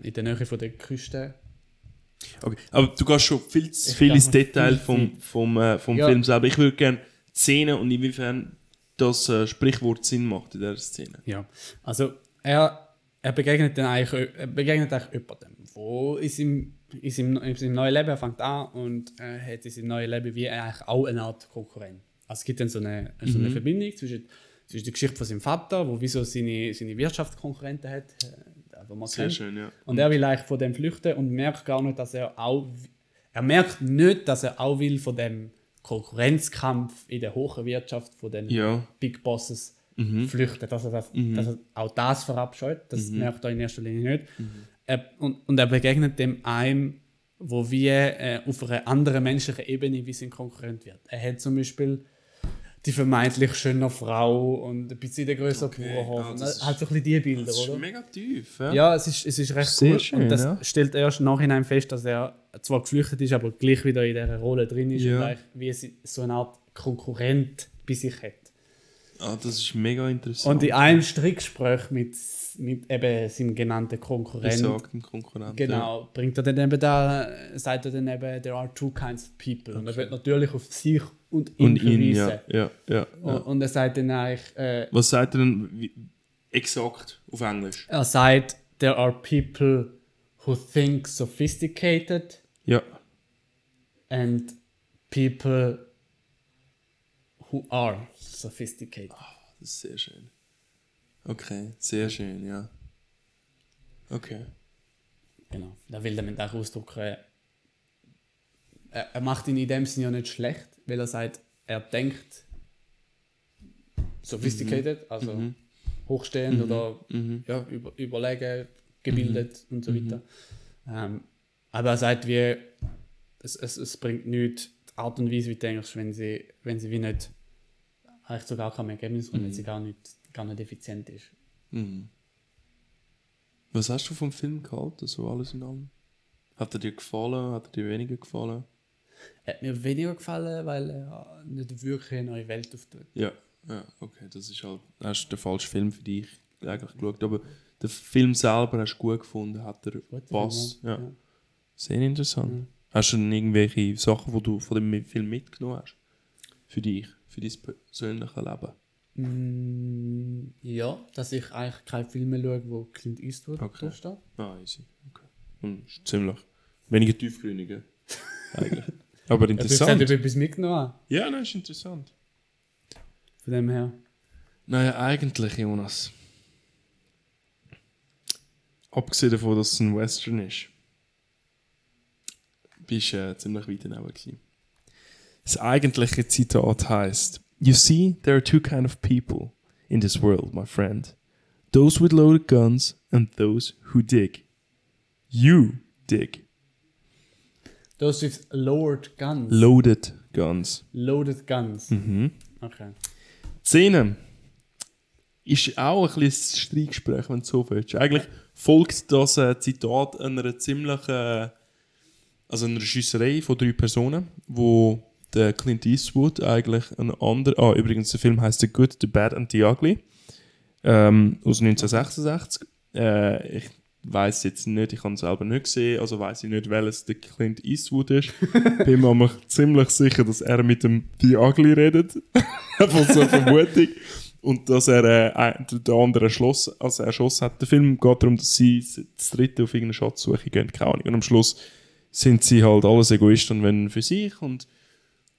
in der Nähe von der Küste. Okay. Aber du gehst schon viel zu viel ins Detail viel vom, vom, äh, vom Ja. Film selber. Ich würde gerne Szene und inwiefern das äh, Sprichwort Sinn macht in dieser Szene. Ja, also er, er begegnet dann eigentlich, er begegnet eigentlich jemandem, wo in seinem, in seinem, in seinem neuen Leben, er fängt an und er hat in seinem neuen Leben wie eigentlich auch eine Art Konkurrent. Also es gibt dann so eine, so eine Verbindung zwischen ist die Geschichte von seinem Vater, wo wieso seine, seine Wirtschaftskonkurrenten hat, äh, wo man Sehr kennt. schön, ja. Und er will eigentlich von dem flüchten und merkt gar nicht, dass er auch. Er merkt nicht, dass er auch will von dem Konkurrenzkampf in der hohen Wirtschaft von den Ja. Big Bosses flüchten. Dass er, das, dass er auch das verabscheut, das merkt er in erster Linie nicht. Er, und, und er begegnet dem einem, wo wir äh, auf einer anderen menschlichen Ebene wie sein Konkurrent wird. Er hat zum Beispiel die vermeintlich schöne Frau und ein bisschen der größere Bauernhof. ah, Und das ist- halt so ein bisschen die Bilder, Das ist oder? mega tief, ja. Ja, es ist, es ist recht Sehr cool. schön, und das ja. stellt erst im Nachhinein fest, dass er zwar geflüchtet ist, aber gleich wieder in dieser Rolle drin ist Ja. und eigentlich wie sie- so eine Art Konkurrent bei sich hat. Ah, das ist mega interessant. Und in einem Strickgespräch mit, mit eben seinem genannten Konkurrent, besagten Konkurrent. genau, bringt er dann eben da, sagt er dann eben, there are two kinds of people. Und er wird natürlich auf sich und ihn Und ihn, verweisen. ja. ja, ja, Und, er sagt dann eigentlich, äh, Was sagt er denn exakt auf Englisch? er sagt, there are people who think sophisticated Ja. and people who are sophisticated. Das ist sehr schön. Okay, sehr schön, ja. Okay. Genau. Da will damit auch ausdrücken, er, macht ihn in dem Sinne ja nicht schlecht, weil er sagt, er denkt sophisticated, also hochstehend oder Ja, über, überlegen, gebildet und so weiter. Ähm, aber er sagt, wie, es, es, es bringt nichts, die Art und Weise, wie du denkst, wenn sie, wenn sie wie nicht eigentlich zu gar keinem Ergebnis kommt, wenn sie gar nicht, gar nicht effizient ist. Was hast du vom Film gehalten, so alles in allem? Hat er dir gefallen? Hat er dir weniger gefallen? Hat mir weniger gefallen, weil er nicht wirklich eine neue Welt auftut. Ja, ja, okay, das ist halt, das ist der falsche Film für dich eigentlich geschaut, aber den Film selber hast du gut gefunden, hat er Pass, ja. ja. Sehr interessant. Hast du denn irgendwelche Sachen, die du von dem Film mitgenommen hast? Für dich, für dein persönliche Leben? Mm, ja, dass ich eigentlich keine Filme schaue, wo Clint Eastwood Okay. draufsteht. Ah, easy. Okay. Und ist ziemlich weniger tiefgründige, *laughs* eigentlich. Aber Ja, du hast interessant. etwas mitgenommen Ja, nein, ist interessant. Von dem her. Naja, eigentlich, Jonas. Abgesehen davon, dass es ein Western ist, bist du äh, ziemlich weit daneben gewesen. Das eigentliche Zitat heißt: You see, there are two kind of people in this world, my friend. Those with loaded guns and those who dig. You dig. Das ist Lowered Guns. Loaded guns. Loaded Guns. Mhm. Okay. Szene ist auch ein bisschen Streitgespräch, wenn du so willst. Eigentlich folgt das äh, Zitat einer ziemlichen, äh, also einer Schüsserei von drei Personen, wo der Clint Eastwood eigentlich ein anderer, ah übrigens der Film heißt The Good, The Bad and The Ugly ähm, aus 1966. Äh, ich weiß jetzt nicht, ich habe es selber nicht gesehen, also weiß ich nicht, welches der Clint Eastwood ist. *laughs* Bin mir aber ziemlich sicher, dass er mit dem The Ugly redet. *laughs* Von so einer Vermutung. Und dass er äh, den anderen erschossen, also erschossen hat. Der Film geht darum, dass sie das dritte auf irgendeine Schatzsuche gehen, keine Ahnung. Und am Schluss sind sie halt alles Egoisten und wenn für sich. Und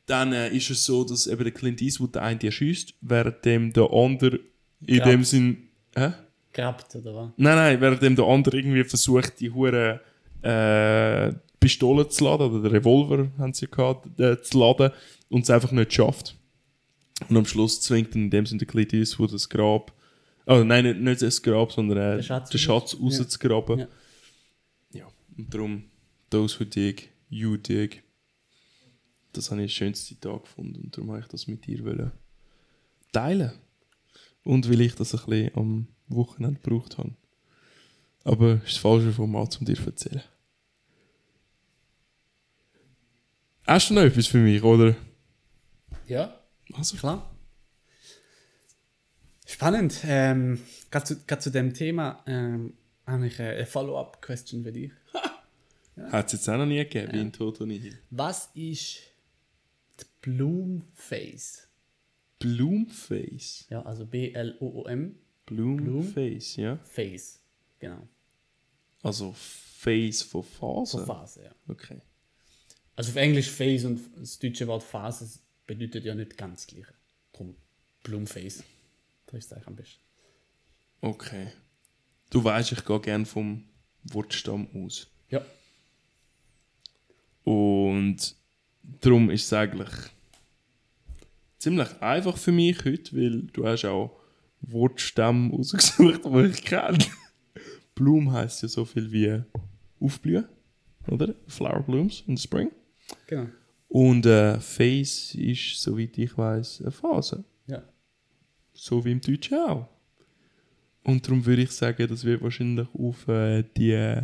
dann äh, ist es so, dass eben der Clint Eastwood der eine erschießt, während dem der andere in Ja. dem Sinn. Hä? Gehabt, oder was? Nein, nein, während der andere irgendwie versucht, die hure äh, Pistole zu laden, oder den Revolver haben sie gehabt, äh, zu laden, und es einfach nicht schafft. Und am Schluss zwingt in dem Sinne der Clint Eastwood das Grab, oh nein, nicht, nicht das Grab, sondern äh, Den Schatz den Schatz rauszugraben. Ja. Ja. und darum, those who dig, you dig. Das habe ich ein schönes Zitat gefunden und darum habe ich das mit dir wollen teilen. Und weil ich das ein bisschen am Wochenende gebraucht habe. Aber es ist das falsche Format, um dir zu erzählen. Hast du noch etwas für mich, oder? Ja, Also, klar. Spannend. Ähm, Gerade zu, grad zu dem Thema ähm, habe ich eine Follow-up-Question für dich. *laughs* hat es jetzt auch noch nie gegeben, wie in Toto Nihil. Was ist die Bloomface? Bloomface. Ja, also B-L-O-O-M. Bloomface, ja. Face. Genau. Also Face von Phase. Von Phase, ja. Okay. Also auf Englisch Face und das deutsche Wort Phase bedeutet ja nicht ganz das gleiche. Drum Bloomface. Da ist es eigentlich am besten. Okay. Du weißt, ich gehe gerne vom Wortstamm aus. Ja. Und darum ist es eigentlich ziemlich einfach für mich heute, weil du hast auch Wortstämme rausgesucht, *laughs* die ich kenne. Bloom heißt ja so viel wie aufblühen, oder? Flower blooms in the spring. Genau. Und äh, Phase ist, soweit ich weiß, eine Phase. Ja. So wie im Deutschen auch. Und darum würde ich sagen, das wird wahrscheinlich auf äh, die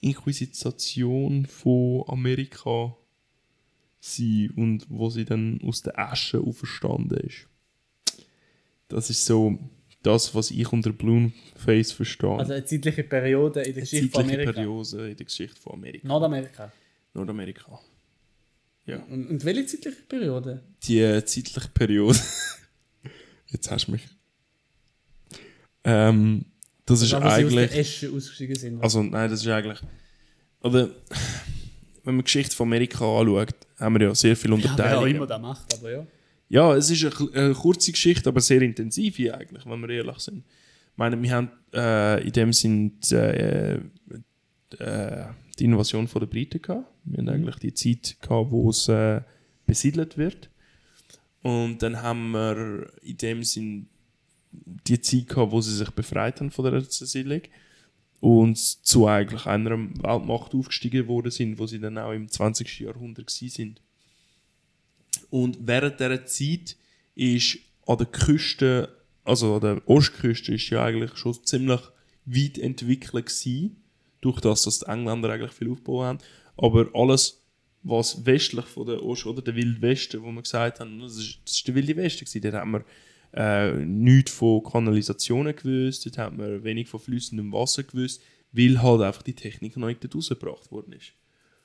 Inquisition von Amerika sein und wo sie dann aus der Asche auferstanden ist. Das ist so das, was ich unter Bloomface verstehe. Also eine zeitliche Periode in der Eine Geschichte von zeitliche Amerika. Periode in der Geschichte von Amerika. Nordamerika. Nordamerika. Ja. Und, und welche zeitliche Periode? die äh, zeitliche Periode. *laughs* Jetzt hast du mich. Ähm, das ist Da, wo sie aus eigentlich. der Esche ausgestiegen sind. Also, nein, das ist eigentlich. Oder. Wenn man die Geschichte von Amerika anschaut, haben wir ja sehr viele ja, wer auch Unterteilungen. immer das macht, aber ja. Ja, es ist eine, eine kurze Geschichte, aber sehr intensive eigentlich, wenn wir ehrlich sind. Ich meine, wir haben äh, in dem Sinn äh, äh, die Invasion von der Briten gehabt. Wir haben eigentlich die Zeit gehabt, wo es äh, besiedelt wird. Und dann haben wir in dem Sinn die Zeit gehabt, wo sie sich befreit haben von der Zersiedlung und zu eigentlich einer Weltmacht aufgestiegen worden sind, wo sie dann auch im 20. Jahrhundert sind. Und während dieser Zeit ist an der Küste, also an der Ostküste, ist ja eigentlich schon ziemlich weit entwickelt gewesen, durch das, dass die Engländer eigentlich viel aufgebaut haben. Aber alles, was westlich von der Ost- oder der Wilde Westen, wo wir gesagt haben, das ist, das ist der Wilde Westen gewesen, dort haben wir äh, nichts von Kanalisationen gewusst, dort haben wir wenig von fließendem Wasser gewusst, weil halt einfach die Technik noch nicht rausgebracht worden ist.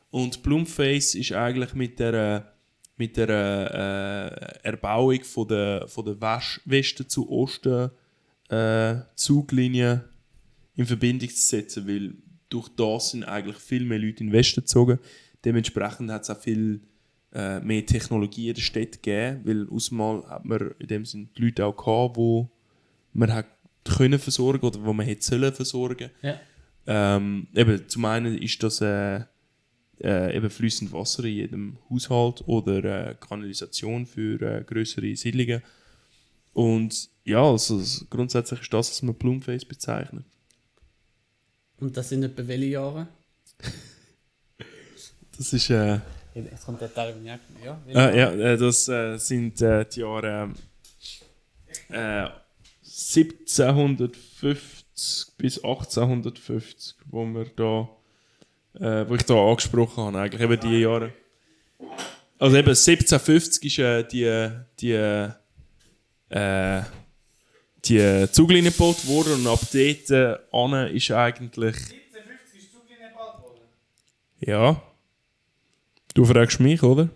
Und Bloomface ist eigentlich mit der, mit der äh, Erbauung von der, von der West Westen zu Osten äh, Zuglinie in Verbindung zu setzen, weil durch das sind eigentlich viel mehr Leute in den Westen gezogen. Dementsprechend hat es auch viel äh, mehr Technologie in der Stadt gegeben, weil ausmal hat man in dem Sinne die Leute auch gehabt, wo man hat können versorgen oder wo man hätte sollen versorgen. Ja. Ähm, eben, zum einen ist das äh, äh, eben fließend Wasser in jedem Haushalt oder äh, Kanalisation für äh, größere Siedlungen. Und ja, also grundsätzlich ist das, was man Bloomface bezeichnet. Und das sind etwa welche Jahre? *laughs* Das ist äh, Jetzt kommt der Teil, ja. ja, Jahre? ja, äh, das äh, sind äh, die Jahre äh, 1750 bis 1850, wo wir da, äh, wo ich da angesprochen habe, eigentlich eben die Jahre. Also eben 1750 ist äh, die die äh, die Zuglinie gebaut worden und ab dort äh, an ist eigentlich 1750 ist Zuglinie gebaut worden. ja. Du fragst mich, oder?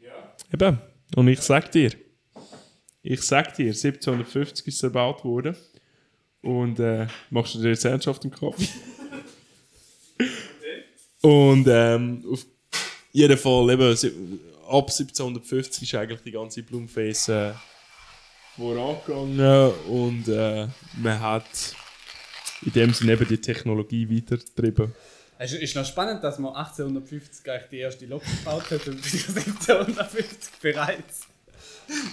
Ja. Eben. Und ich sag dir. Ich sag dir, 1750 ist es erbaut worden. Und äh, machst du dir jetzt ernsthaft im Kopf? *laughs* Und ähm, auf jeden Fall, eben, ab 1750 ist eigentlich die ganze Bloomface äh, vorangegangen und äh, man hat in dem Sinne eben die Technologie weitergetrieben. Es ist, noch spannend, dass man 1850 eigentlich die erste Lok gebaut hat und bis 1750 bereits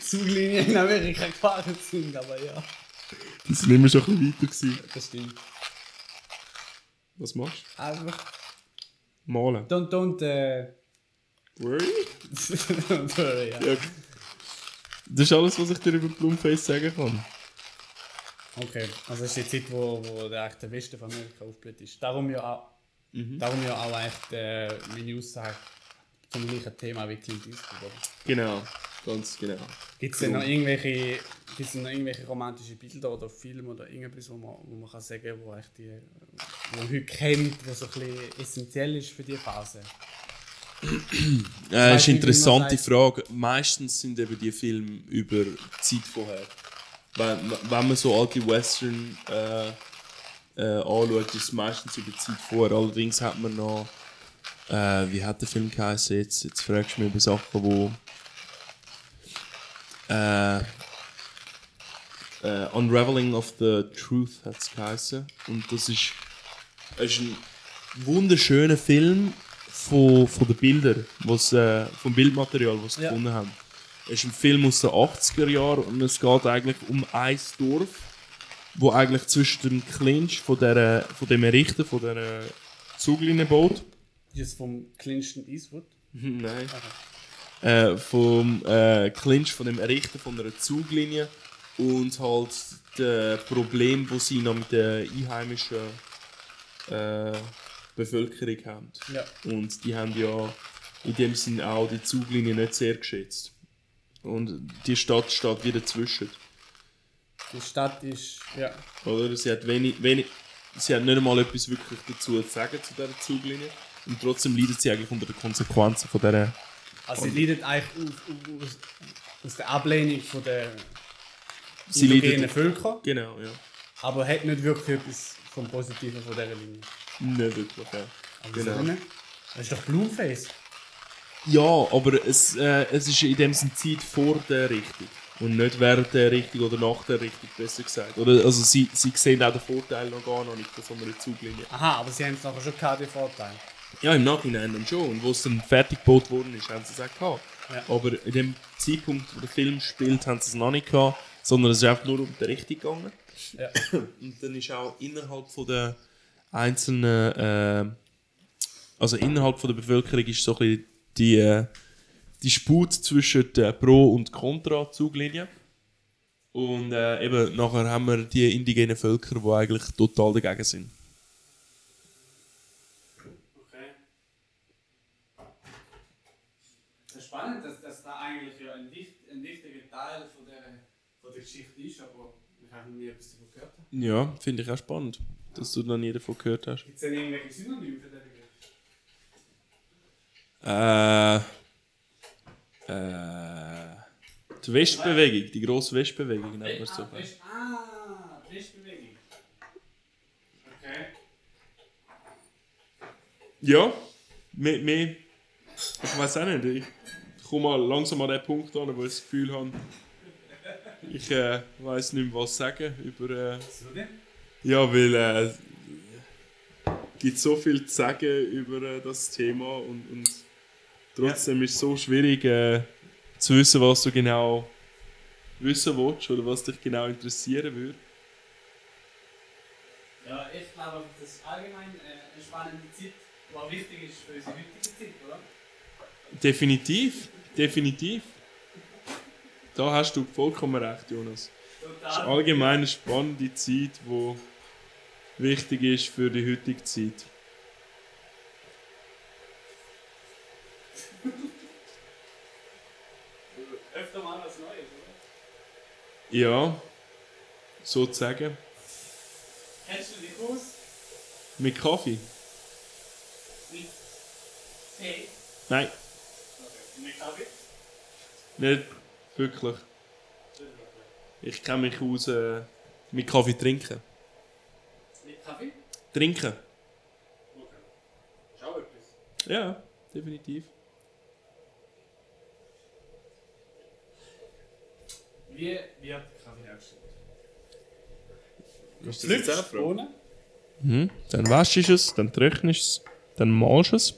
Zuglinien in Amerika gefahren sind, aber ja, Die sind immer schon ein bisschen weiter gewesen. das stimmt. Was machst Einfach, du? Malen. don't, don't, äh, Worry? *laughs* don't worry, ja. Ja. Das ist alles, was ich dir über Bloomface sagen kann. Okay, also das ist die Zeit, wo, wo der, der Westen von Amerika aufgeblüht ist. Darum ja auch, darum ja auch echt äh, meine Aussage zum gleichen Thema wie Clint Eastwood. oder? Genau, ganz genau. Gibt es denn noch irgendwelche, gibt's denn noch irgendwelche romantischen Bilder oder Filme oder irgendetwas, wo man, wo man kann sagen wo echt die, man heute kennt, was so ein bisschen essentiell ist für diese Phase? Äh, weiss ist eine interessante. Frage. Meistens sind eben die Filme über die Zeit vorher. Wenn, wenn man so alte Western äh, äh, anschaut, ist es meistens über die Zeit vorher. Allerdings hat man noch. Äh, wie hat der Film geheißen? Jetzt, jetzt fragst du mich über Sachen, wo. Äh, äh, Unraveling of the Truth hat es geheißen. Und das ist, es ist ein wunderschöner Film von, von den Bildern, was, äh, vom Bildmaterial, was sie Ja. gefunden haben. Es ist ein Film aus den 80er Jahren und es geht eigentlich um ein Dorf, wo eigentlich zwischen dem Clinch von, der, von dem Errichten von der Zuglinienboot Jetzt vom Clinton Eastwood. *laughs* Nein. Äh, vom äh, Clinch, von dem Errichten von einer Zuglinie und halt das Problem, wo sie noch mit der einheimischen äh, Bevölkerung haben. Ja. Und die haben ja in dem Sinn auch die Zuglinie nicht sehr geschätzt. Und die Stadt steht wieder dazwischen. Die Stadt ist. Ja. Oder? Sie hat wenig, wenig, sie hat nicht einmal etwas wirklich dazu zu sagen zu dieser Zuglinie. Und trotzdem leidet sie eigentlich unter den Konsequenzen von dieser Also, sie leidet eigentlich aus, aus, aus, der Ablehnung von der Sie indigenen Völker, Genau, ja. aber hat nicht wirklich etwas vom Positiven von dieser Linie. Nicht wirklich, ja. Also, Genau. so, ne? Das ist doch Blueface. Ja, aber es, äh, es ist in dem Sinne Zeit vor der Richtung. Und nicht während der Richtung oder nach der Richtung, besser gesagt. Oder, also sie, sie sehen auch den Vorteil noch gar noch nicht von so einer Zuglinie. Aha, aber sie haben es nachher schon gehabt, den Vorteil. Ja, im Nachhinein dann schon. Und wo es dann fertig gebaut worden ist, haben sie es auch gehabt. Ja. Aber in dem Zeitpunkt, wo der Film spielt, haben sie es noch nicht gehabt, sondern es ist einfach nur um die Richtung gegangen. Ja. *coughs* Und dann ist auch innerhalb von der einzelnen, äh, also innerhalb von der Bevölkerung ist so ein bisschen die, äh, die Sput zwischen der Pro- und Contra-Zuglinie. Und äh, eben nachher haben wir die indigenen Völker, die eigentlich total dagegen sind. Okay. Das ist spannend, dass, dass da eigentlich ja ein, wicht, ein wichtiger Teil von der, von der Geschichte ist, aber ich habe noch nie etwas. Ja, finde ich auch spannend, dass du noch nie davon gehört hast. Gibt es denn irgendwelche Synonyme für den Begriff? Äh, äh, die Westbewegung, die grosse Westbewegung nennt man es so. Ah, ah, Westbewegung. Okay. Ja, mehr, mehr ich weiß auch nicht, ich komme mal langsam an den Punkt an, wo ich das Gefühl habe, ich äh, weiß nicht mehr, was sagen über... Äh, ja, weil äh, es gibt so viel zu sagen über äh, das Thema und, und trotzdem ist es so schwierig äh, zu wissen, was du genau wissen willst oder was dich genau interessieren würde. Ja, ich glaube, das ist allgemein äh, eine spannende Zeit, die auch wichtig ist für unsere heutige Zeit, oder? Definitiv, definitiv. Da hast du vollkommen recht, Jonas. Es ist allgemein eine spannende Zeit, die wichtig ist für die heutige Zeit. Öfter mal was Neues, oder? Ja, sozusagen. Kennst du dich aus? Mit Kaffee? Mit Tee? Nein, Okay. Mit Kaffee? nicht wirklich. Ich kenne mich aus äh, mit Kaffee trinken. Mit Kaffee? Trinken? Okay. Schau etwas. Ja, definitiv. Wie wird Kaffee hergestellt? Kannst Pflückst Bohnen? Mhm. Dann waschst du es, dann trocknest du es, dann malst du es.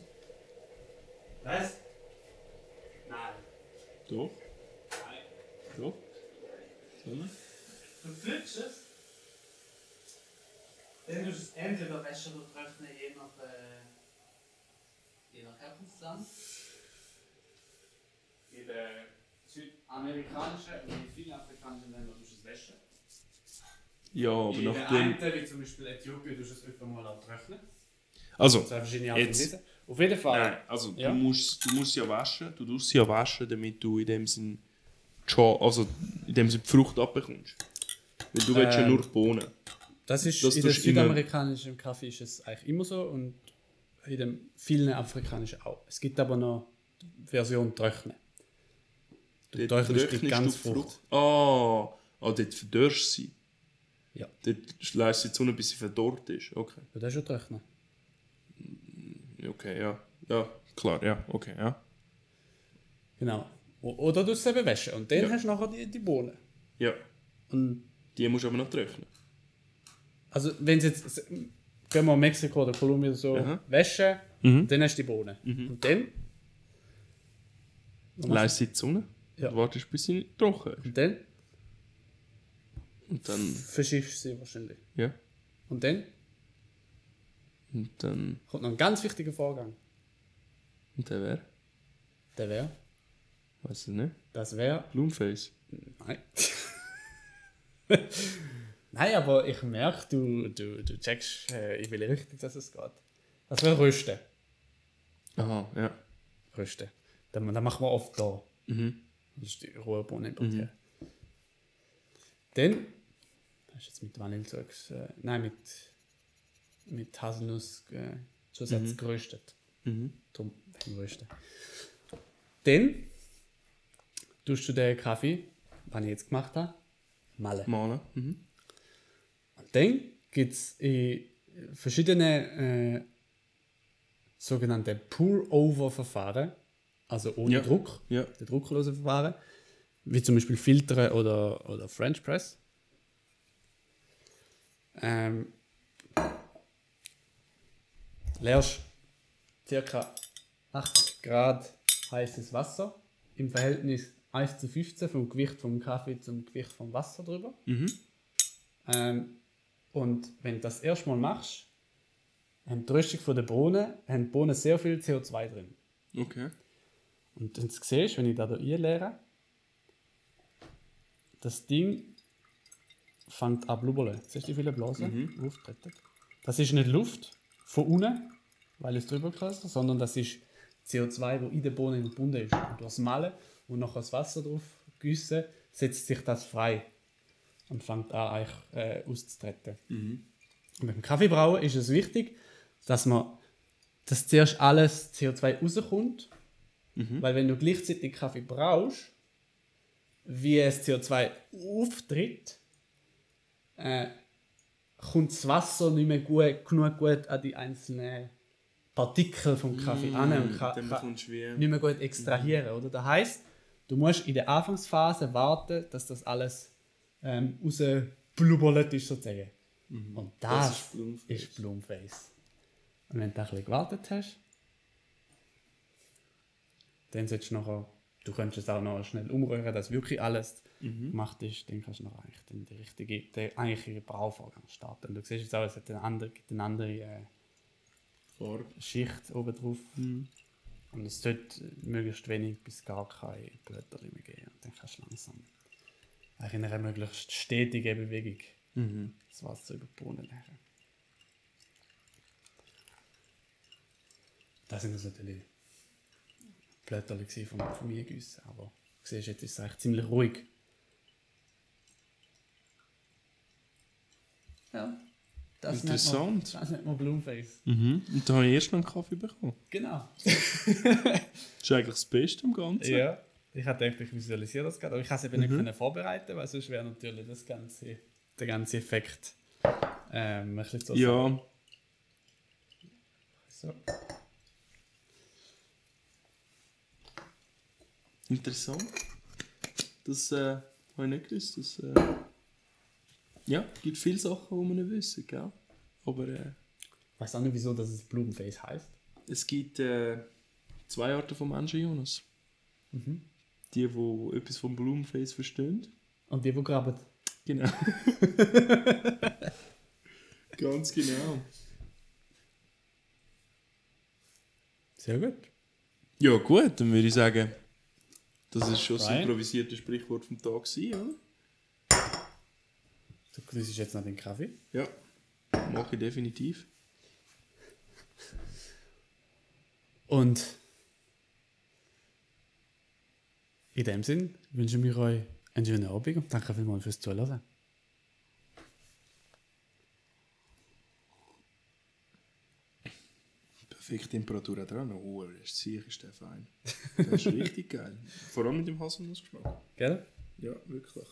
Was? Nein. doch. Du es? Dann tust du es entweder waschen oder trocknen, je nach, äh, je nach Herkunftsland. In den südamerikanischen und in vielen afrikanischen Ländern tust du es waschen. Ja, aber in nachdem. einen, wie zum Beispiel Äthiopien, tust du es öfter mal auch trocknen. Also, Das Jetzt-. Auf jeden Fall. Nein, also Ja. du, musst, du musst ja waschen, du sie ja waschen, damit du in dem Sinn schon, also in dem Sinn die Frucht abbekommst. Weil du willst ja Ähm, nur Bohnen. Das ist Das in der du südamerikanischen Kaffee ist es eigentlich immer so und in den vielen afrikanischen auch. Es gibt aber noch die Version trocknen. Du trocknest die ganze du Frucht. Ah, ah dort verdörrst du sie. Ja. Dort lässt sie die Sonne, bis sie verdorrt ist. Okay. Ja, das ist schon trocknen. Okay, ja. Ja, klar, ja, okay, ja. Genau. Oder du es eben waschen und dann Ja. hast du nachher die, die Bohnen. Ja. Und Die musst du aber noch trocknen. Also, wenn sie jetzt, gehen wir in Mexiko oder Kolumbien so, Aha. waschen, Mhm. dann hast du die Bohnen. Und dann? Leist sie in die Sonne. Ja. Du wartest, bis sie trocken ist. Und dann Und dann, verschiffst du sie wahrscheinlich. ja. Und dann Und dann, kommt noch ein ganz wichtiger Vorgang. und der wäre, Der wäre, weiß ich nicht, das wäre, Blumenface. nein. *laughs* nein, aber ich merke, du, du, du checkst, äh, in welche Richtung das es geht. Das wäre Rösten. Aha, ja. Rösten. Dann, dann machen wir oft da. Mhm. Das ist die rohe Bohne importieren. Dann hast du jetzt mit Vanillezeugs, äh, nein, mit, mit Haselnuss äh, zusätzlich geröstet. Mhm. Wegen Rösten. Dann tust du den Kaffee, was ich jetzt gemacht habe, malen. Malen. Mhm. Und dann gibt es verschiedene äh, sogenannte Pour-Over-Verfahren, also ohne Ja. Druck, Ja. der drucklose Verfahren, wie zum Beispiel Filtern oder, oder French Press. Ähm, leerst ca. 8 Grad heißes Wasser im Verhältnis 1 zu 15 vom Gewicht vom Kaffee zum Gewicht vom Wasser drüber. Ähm, und wenn du das erstmal machst, haben die Röstung von der Bohnen, haben die Bohnen sehr viel CO2 drin. Okay. Und wenn du siehst, wenn ich da hier einleere, das Ding fängt an zu blubbern. Siehst du die viele Blasen? Auftreten. Das ist nicht Luft von unten, weil es drüber ist, sondern das ist CO2, wo in der Bohne gebunden ist. Und durch das Malen und noch das Wasser drauf gießen, setzt sich das frei und fängt an eigentlich, äh, auszutreten. Und beim Kaffeebrauen ist es wichtig, dass man dass zuerst alles CO2 rauskommt, weil wenn du gleichzeitig Kaffee brauchst, wie es CO2 auftritt, äh, kommt das Wasser nicht mehr gut, genug gut an die einzelnen Partikel vom Kaffee an und kann, kann nicht mehr gut extrahieren. Oder? Das heißt, du musst in der Anfangsphase warten, dass das alles ähm, rausblubbert ist sozusagen. Und das, Das ist Blumenface. ist Blumenface. Und wenn du ein bisschen gewartet hast, dann solltest du nachher, du könntest es auch noch schnell umrühren, dass wirklich alles gemacht ist, dann kannst du noch eigentlich den, die richtige, den eigentlichen Brauvorgang starten. Und du siehst jetzt auch, es hat eine andere, gibt eine andere äh. Schicht oben drauf. Und es sollte möglichst wenig bis gar keine Blätter mehr geben. Und dann kannst du langsam eigentlich in einer möglichst stetigen Bewegung das Wasser über die Bohnen leeren. Das sind jetzt natürlich Blätter vom, vom Eingüssen, aber du siehst, jetzt ist es eigentlich ziemlich ruhig. Ja. Das nennt man- Interessant. Das nennt man Blueface. Mhm. Und da habe ich erst noch einen Kaffee bekommen. Genau. Das *laughs* ist eigentlich das Beste am Ganzen. Ja. Ich hatte gedacht, ich visualisiere das gerade, aber ich kann es eben nicht können vorbereiten, weil sonst wäre natürlich das ganze, der ganze Effekt ähm, ein bisschen so. Ja, So. interessant. Das äh, habe ich nicht gewusst. Das, äh, ja, es gibt viele Sachen, die wir nicht wissen, gell? Aber äh, Ich weiß auch nicht, wieso dass es Blumenface heißt. es gibt äh, zwei Arten von Menschen, Jonas. Die, die etwas vom Blumenface verstehen. Und die, die graben. Genau. *laughs* Ganz genau. Sehr gut. Ja, gut, dann würde ich sagen, das ist schon das improvisierte Sprichwort vom Tag gewesen, oder? Du grüßt jetzt noch den Kaffee. Ja, mache ich definitiv. Und in dem Sinn wünschen wir euch einen schönen Abend und danke vielmals fürs Zuhören. Perfekte Temperatur er noch. Oh, der ist sicher, ist der fein. Das ist richtig geil. *laughs* Vor allem mit dem Haselnussgeschmack. Gell? Ja, wirklich.